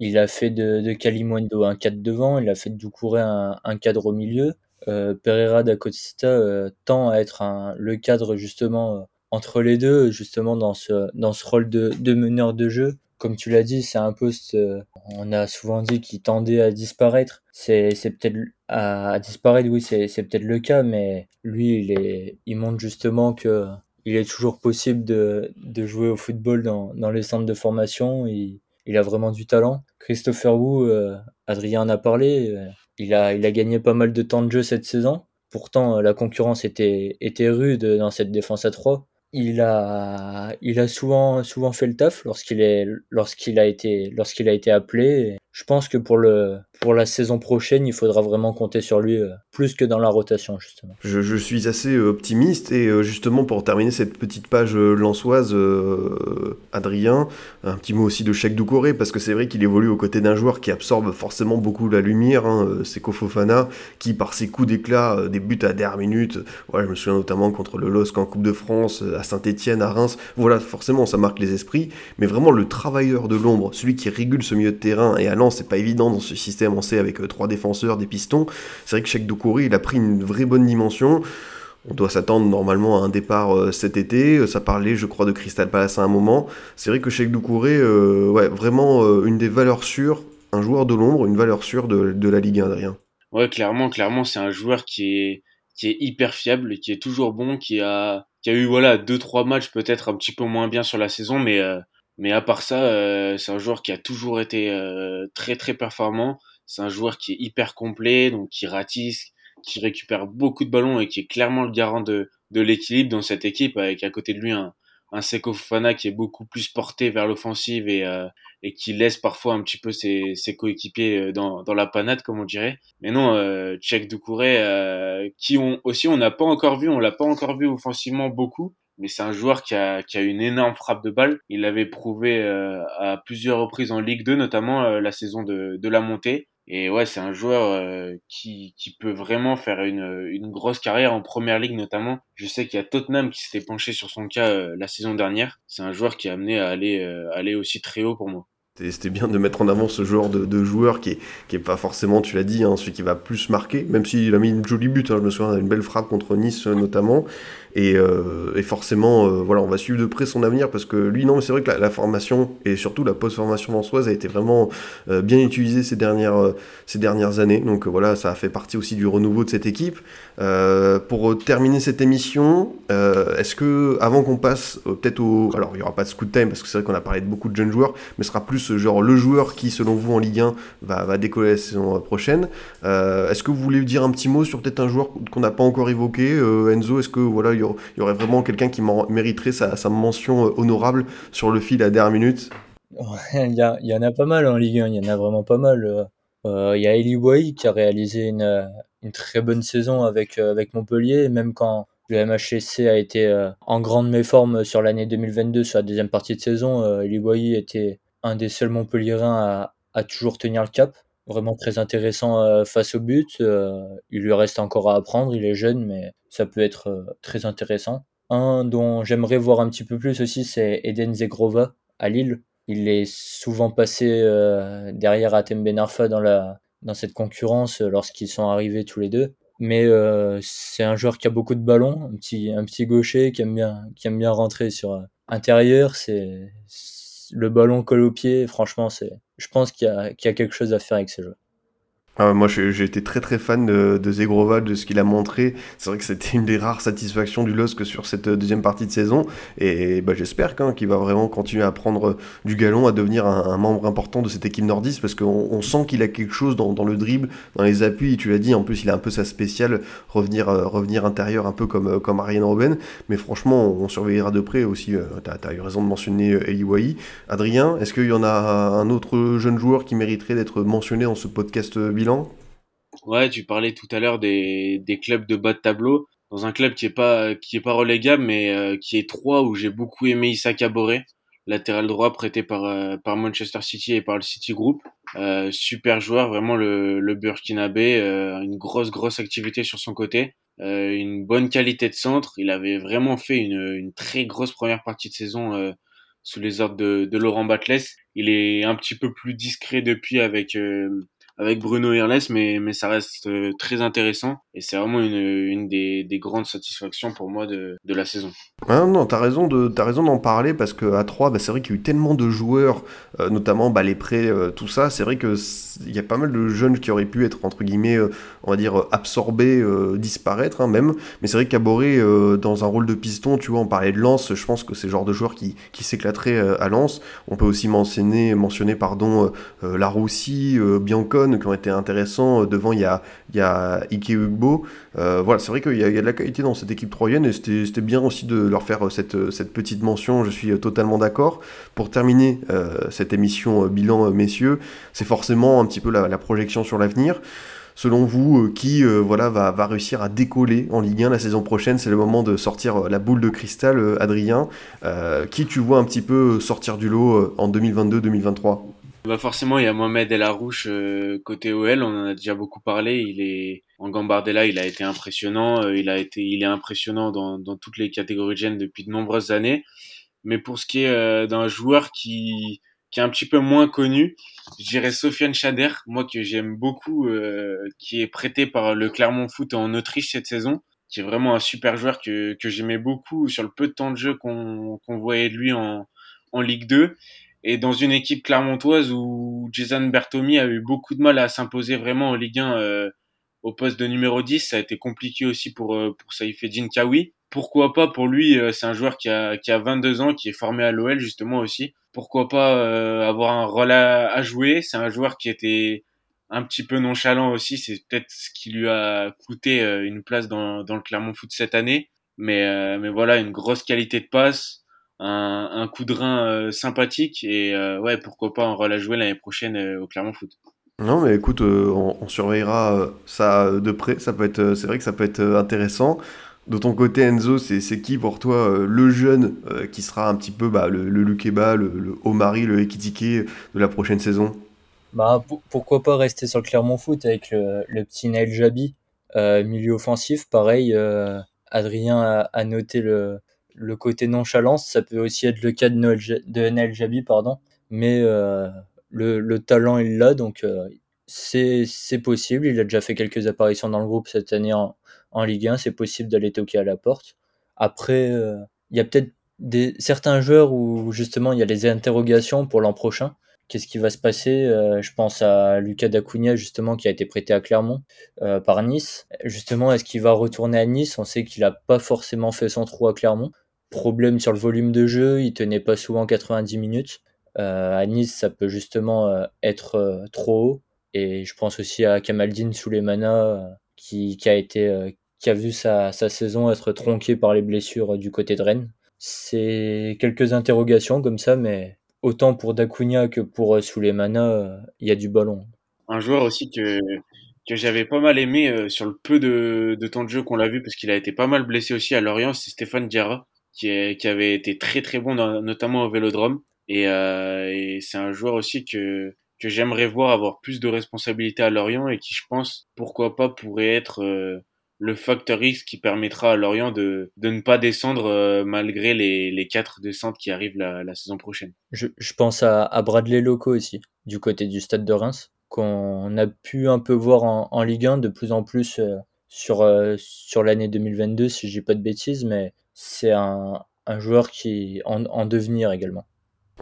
Il a fait de, de un cadre devant, il a fait de Doucouré un, cadre au milieu. Euh, Pereira d'Acosta euh, tend à être le cadre justement entre les deux, justement dans ce, dans ce rôle de meneur de jeu comme tu l'as dit, c'est un poste, euh, on a souvent dit qu'il tendait à disparaître. C'est, peut-être à, disparaître, oui, c'est peut-être le cas, mais lui, il est, il montre justement que il est toujours possible de, de jouer au football dans, dans les centres de formation. Il, il a vraiment du talent. Christopher Wu, euh, Adrien en a parlé, euh, il a, il a gagné pas mal de temps de jeu cette saison. Pourtant, la concurrence était, était rude dans cette défense à 3 il a, il a souvent, souvent fait le taf lorsqu'il est, lorsqu'il a été, lorsqu'il a été appelé. Je pense que pour le, pour la saison prochaine, il faudra vraiment compter sur lui euh, plus que dans la rotation, justement. Je, suis assez euh, optimiste et euh, justement pour terminer cette petite page lançoise, Adrien, un petit mot aussi de Cheikh Doucouré parce que c'est vrai qu'il évolue aux côtés d'un joueur qui absorbe forcément beaucoup la lumière. Hein, c'est Kofofana qui, par ses coups d'éclat, des buts à dernière minute. Voilà, je me souviens notamment contre le LOSC en Coupe de France, à Saint-Etienne, à Reims. Voilà, forcément, ça marque les esprits. Mais vraiment, le travailleur de l'ombre, celui qui régule ce milieu de terrain, et à C'est pas évident dans ce système avec euh, trois défenseurs, des pistons. C'est vrai que Cheikh Doucouré, il a pris une vraie bonne dimension. On doit s'attendre normalement à un départ euh, cet été. Euh, ça parlait, je crois, de Crystal Palace à un moment. C'est vrai que Cheikh Doucouré, ouais, vraiment une des valeurs sûres, un joueur de l'ombre, une valeur sûre de, la Ligue 1, Adrien. Ouais, clairement, clairement, c'est un joueur qui est, qui est hyper fiable, qui est toujours bon, qui a, qui a eu voilà deux trois matchs peut-être un petit peu moins bien sur la saison, mais mais à part ça, c'est un joueur qui a toujours été très très performant. C'est un joueur qui est hyper complet, donc qui ratisse, qui récupère beaucoup de ballons et qui est clairement le garant de, de l'équilibre dans cette équipe, avec à côté de lui un, un Seko Fofana qui est beaucoup plus porté vers l'offensive et, euh, et qui laisse parfois un petit peu ses, ses coéquipiers euh, dans, dans la panade, comme on dirait. Mais non, euh, Tchèque Doucouré, euh, qui on, aussi on n'a pas encore vu, on l'a pas encore vu offensivement beaucoup, mais c'est un joueur qui a, qui une énorme frappe de balle. Il l'avait prouvé euh, à plusieurs reprises en Ligue 2, notamment la saison de, la montée. Et ouais, c'est un joueur euh, qui, peut vraiment faire une, grosse carrière en première ligue notamment. Je sais qu'il y a Tottenham qui s'était penché sur son cas euh, la saison dernière. C'est un joueur qui a amené à euh, aller aussi très haut pour moi. C'était bien de mettre en avant ce genre de, joueur qui est, qui est pas forcément, tu l'as dit, hein, celui qui va plus marquer, même s'il a mis une jolie but, hein, je me souviens d'une belle frappe contre Nice notamment. Et, euh, forcément, euh, voilà, on va suivre de près son avenir parce que lui, non, c'est vrai que la, formation et surtout la post-formation lançoise a été vraiment euh, bien utilisée ces dernières, ces dernières années. Donc voilà, ça a fait partie aussi du renouveau de cette équipe. pour terminer cette émission, est-ce que, avant qu'on passe peut-être au. Alors, il n'y aura pas de scoot time parce que c'est vrai qu'on a parlé de beaucoup de jeunes joueurs, mais ce sera plus genre le joueur qui, selon vous, en Ligue 1, va, décoller la saison prochaine. est-ce que vous voulez dire un petit mot sur peut-être un joueur qu'on n'a pas encore évoqué Enzo, est-ce que voilà, il y aurait vraiment quelqu'un qui mériterait sa, mention euh, honorable sur le fil à dernière minute? Il y, en a pas mal en Ligue 1, il y en a vraiment pas mal. Euh, euh, il y a Eli Boy qui a réalisé une, très bonne saison avec, avec Montpellier, même quand le MHSC a été en grande méforme sur l'année 2022, sur la deuxième partie de saison. Eli Boy était un des seuls Montpelliérains à, toujours tenir le cap vraiment très intéressant face au but. il lui reste encore à apprendre, il est jeune, mais ça peut être euh, très intéressant. Un dont j'aimerais voir un petit peu plus aussi, c'est Eden Zegrova à Lille. Il est souvent passé euh, derrière Atem Benarfa dans, la, dans cette concurrence euh, lorsqu'ils sont arrivés tous les deux. Mais c'est un joueur qui a beaucoup de ballons, un petit, un petit gaucher qui aime bien, qui aime bien rentrer sur intérieur. C'est le ballon colle au pied. Franchement, c'est, je pense qu'il y, a, qu'il y a quelque chose à faire avec ces joueurs. Ah, moi, j'ai été très très fan de, de Zegrova, de ce qu'il a montré. C'est vrai que c'était une des rares satisfactions du LOSC sur cette deuxième partie de saison. Et bah, j'espère qu'il va vraiment continuer à prendre du galon, à devenir un, membre important de cette équipe nordiste, parce qu'on on sent qu'il a quelque chose dans, dans, le dribble, dans les appuis. Tu l'as dit, en plus, il a un peu sa spéciale, revenir, euh, revenir intérieur, un peu comme, euh, comme Ariane Robben. Mais franchement, on, surveillera de près aussi. Euh, tu as, eu raison de mentionner Eli Wai. Adrien, est-ce qu'il y en a un autre jeune joueur qui mériterait d'être mentionné dans ce podcast Ouais, tu parlais tout à l'heure des, des clubs de bas de tableau. Dans un club qui est pas qui est pas relégable, mais euh, qui est 3 où j'ai beaucoup aimé Issa Boré, latéral droit prêté par euh, par Manchester City et par le City Group. Euh, super joueur, vraiment le, le Burkinabé, une grosse grosse activité sur son côté, une bonne qualité de centre. Il avait vraiment fait une, une très grosse première partie de saison sous les ordres de, de Laurent Batles. Il est un petit peu plus discret depuis avec avec Bruno Irles, mais, mais ça reste euh, très intéressant et c'est vraiment une, une des, des, grandes satisfactions pour moi de, de la saison. Ah non, t'as raison de as raison d'en parler parce que à 3 bah, c'est vrai qu'il y a eu tellement de joueurs, euh, notamment bah, les prêts, euh, tout ça. C'est vrai que il y a pas mal de jeunes qui auraient pu être entre guillemets, on va dire absorbés, disparaître hein, même. Mais c'est vrai qu'Aboré dans un rôle de piston, tu vois, on parlait de Lance, je pense que c'est le genre de joueur qui, qui s'éclaterait à Lance. On peut aussi mentionner mentionner pardon Laroussi, Biancon Qui ont été intéressants. Devant, il y a, y a Ike Ugbo. voilà, c'est vrai qu'il y, a de la qualité dans cette équipe troyenne et c'était bien aussi de leur faire cette, cette petite mention. Je suis totalement d'accord. Pour terminer cette émission bilan, messieurs, c'est forcément un petit peu la, la projection sur l'avenir selon vous, qui voilà, va, va, réussir à décoller en Ligue 1 la saison prochaine? C'est le moment de sortir la boule de cristal, Adrien. qui tu vois un petit peu sortir du lot en 2022-2023 bah forcément, il y a Mohamed El Arouche euh, côté OL, on en a déjà beaucoup parlé. Il est en Gambardella, il a été impressionnant. Euh, il est impressionnant dans, toutes les catégories de jeunes depuis de nombreuses années. Mais pour ce qui est euh, d'un joueur qui est un petit peu moins connu, je dirais Sofiane Chader, moi que j'aime beaucoup, qui est prêté par le Clermont Foot en Autriche cette saison, qui est vraiment un super joueur que j'aimais beaucoup sur le peu de temps de jeu qu'on qu'on voyait de lui en en Ligue 2 et dans une équipe clermontoise où Jason Bertomi a eu beaucoup de mal à s'imposer vraiment en Ligue 1 euh, au poste de numéro 10, ça a été compliqué aussi pour euh, pour Saïfedine Kawi. Pourquoi pas pour lui, euh, c'est un joueur qui a qui a 22 ans, qui est formé à l'OL justement aussi. Pourquoi pas euh, avoir un rôle à, jouer C'est un joueur qui était un petit peu nonchalant aussi, c'est peut-être ce qui lui a coûté une place dans dans le Clermont Foot cette année. Mais mais voilà, une grosse qualité de passe un, un coup de rein euh, sympathique et euh, ouais pourquoi pas on va jouer l'année prochaine euh, au Clermont Foot. Non mais écoute, on, on, surveillera ça de près. Ça peut être, c'est vrai que ça peut être intéressant. De ton côté, Enzo, c'est qui pour toi le jeune qui sera un petit peu bah, le, le Lukeba, le, le Omari, le Ekitike de la prochaine saison? Bah, Pourquoi pas rester sur le Clermont Foot avec le, le petit Naël Jabi, milieu offensif. Pareil, Adrien a, a, noté le, le côté nonchalance, ça peut aussi être le cas de, Noël, de Jabi, pardon. Mais euh, le, le, talent, il l'a, donc euh, c'est possible. Il a déjà fait quelques apparitions dans le groupe cette année en, en Ligue 1. C'est possible d'aller toquer à la porte. Après, euh, il y a peut-être certains joueurs où justement il y a des interrogations pour l'an prochain. Qu'est-ce qui va se passer? Je pense à Lucas Dacunia justement qui a été prêté à Clermont par Nice. Justement, est-ce qu'il va retourner à Nice? On sait qu'il n'a pas forcément fait son trou à Clermont problème sur le volume de jeu, il tenait pas souvent 90 minutes. Euh, à Nice, ça peut justement euh, être euh, trop haut. Et je pense aussi à Kamaldine Souleymana, qui, qui, a été, qui a vu sa, sa, saison être tronquée par les blessures du côté de Rennes. C'est quelques interrogations comme ça, mais autant pour Dacunia que pour Souleymana, il y a du ballon. Un joueur aussi que, que j'avais pas mal aimé sur le peu de, de temps de jeu qu'on l'a vu, parce qu'il a été pas mal blessé aussi à Lorient, c'est Stéphane Diarra qui, qui avait été très très bon, notamment au Vélodrome. Et, euh, et c'est un joueur aussi que que j'aimerais voir avoir plus de responsabilités à Lorient et qui, je pense, pourquoi pas, pourrait être euh, le facteur X qui permettra à Lorient de, de ne pas descendre euh, malgré les, les quatre descentes qui arrivent la, saison prochaine. Je, je pense à, à, Bradley Loco aussi, du côté du stade de Reims, qu'on a pu un peu voir en, Ligue 1 de plus en plus sur, sur l'année 2022, si j'ai pas de bêtises, mais c'est un, joueur qui en, en devenir également.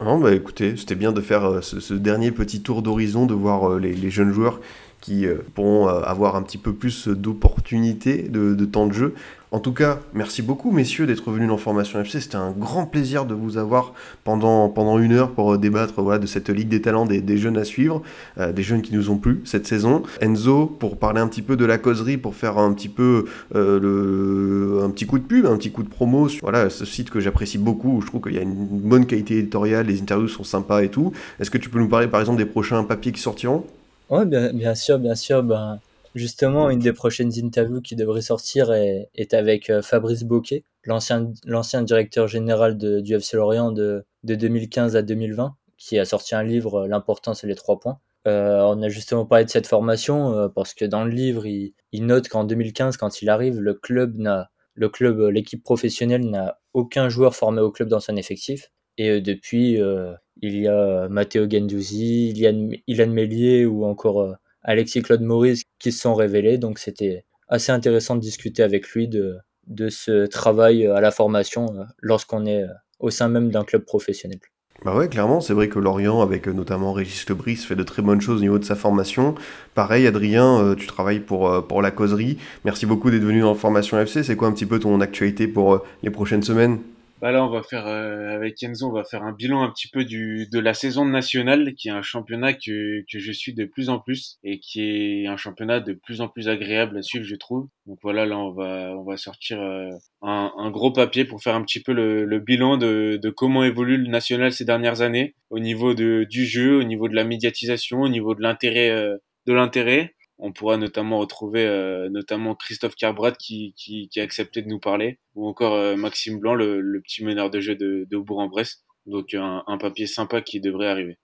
Non, bah écoutez, c'était bien de faire euh, ce, dernier petit tour d'horizon, de voir euh, les, jeunes joueurs qui euh, pourront avoir un petit peu plus d'opportunités, de, temps de jeu. En tout cas, merci beaucoup, messieurs, d'être venus dans Formation FC. C'était un grand plaisir de vous avoir pendant, une heure pour débattre voilà, de cette Ligue des talents des, jeunes à suivre, euh, des jeunes qui nous ont plu cette saison. Enzo, pour parler un petit peu de la causerie, pour faire un petit peu euh, un petit coup de pub, un petit coup de promo sur voilà, ce site que j'apprécie beaucoup, où je trouve qu'il y a une bonne qualité éditoriale, les interviews sont sympas et tout. Est-ce que tu peux nous parler par exemple des prochains papiers qui sortiront? Oui, bien, bien sûr, bien sûr. Ben Justement, une des prochaines interviews qui devrait sortir est, avec euh, Fabrice Boquet, l'ancien, directeur général de, du FC Lorient de, de 2015 à 2020, qui a sorti un livre, L'important c'est les trois points. Euh, on a justement parlé de cette formation euh, parce que dans le livre, il, note qu'en 2015, quand il arrive, le club n'a, le club, l'équipe professionnelle n'a aucun joueur formé au club dans son effectif. Et euh, depuis, euh, il y a Matteo Gendouzi, Ilan, Ilan Mélier ou encore Alexis Claude Maurice qui se sont révélés. Donc c'était assez intéressant de discuter avec lui de, de ce travail à la formation euh, lorsqu'on est euh, au sein même d'un club professionnel. Bah ouais, clairement, c'est vrai que Lorient, avec euh, notamment Régis Lebris, fait de très bonnes choses au niveau de sa formation. Pareil, Adrien, tu travailles pour, pour la causerie. Merci beaucoup d'être venu dans Formation FC. C'est quoi un petit peu ton actualité pour les prochaines semaines? Bah là, on va faire euh, avec Enzo, on va faire un bilan un petit peu du de la saison nationale, qui est un championnat que que je suis de plus en plus et qui est un championnat de plus en plus agréable à suivre, je trouve. Donc voilà, là, on va on va sortir euh, un, gros papier pour faire un petit peu le, le bilan de de comment évolue le national ces dernières années au niveau de du jeu, au niveau de la médiatisation, au niveau de l'intérêt euh, de l'intérêt on pourra notamment retrouver euh, notamment Christophe Carbrat qui, qui, qui, a accepté de nous parler, ou encore euh, Maxime Blanc, le, le, petit meneur de jeu de, de Bourg-en-Bresse. Donc un, un, papier sympa qui devrait arriver.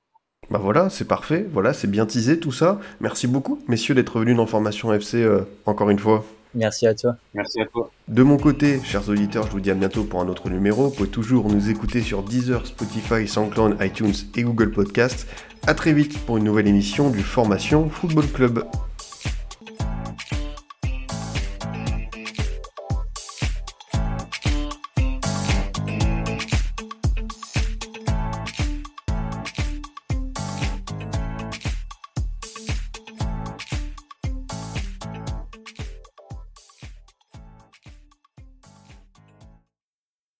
Bah voilà, c'est parfait, voilà, c'est bien teasé tout ça. Merci beaucoup, messieurs, d'être venus dans Formation FC euh, encore une fois. Merci à toi. Merci à toi. De mon côté, chers auditeurs, je vous dis à bientôt pour un autre numéro. Vous pouvez toujours nous écouter sur Deezer, Spotify, SoundCloud, iTunes et Google Podcast. À très vite pour une nouvelle émission du Formation Football Club.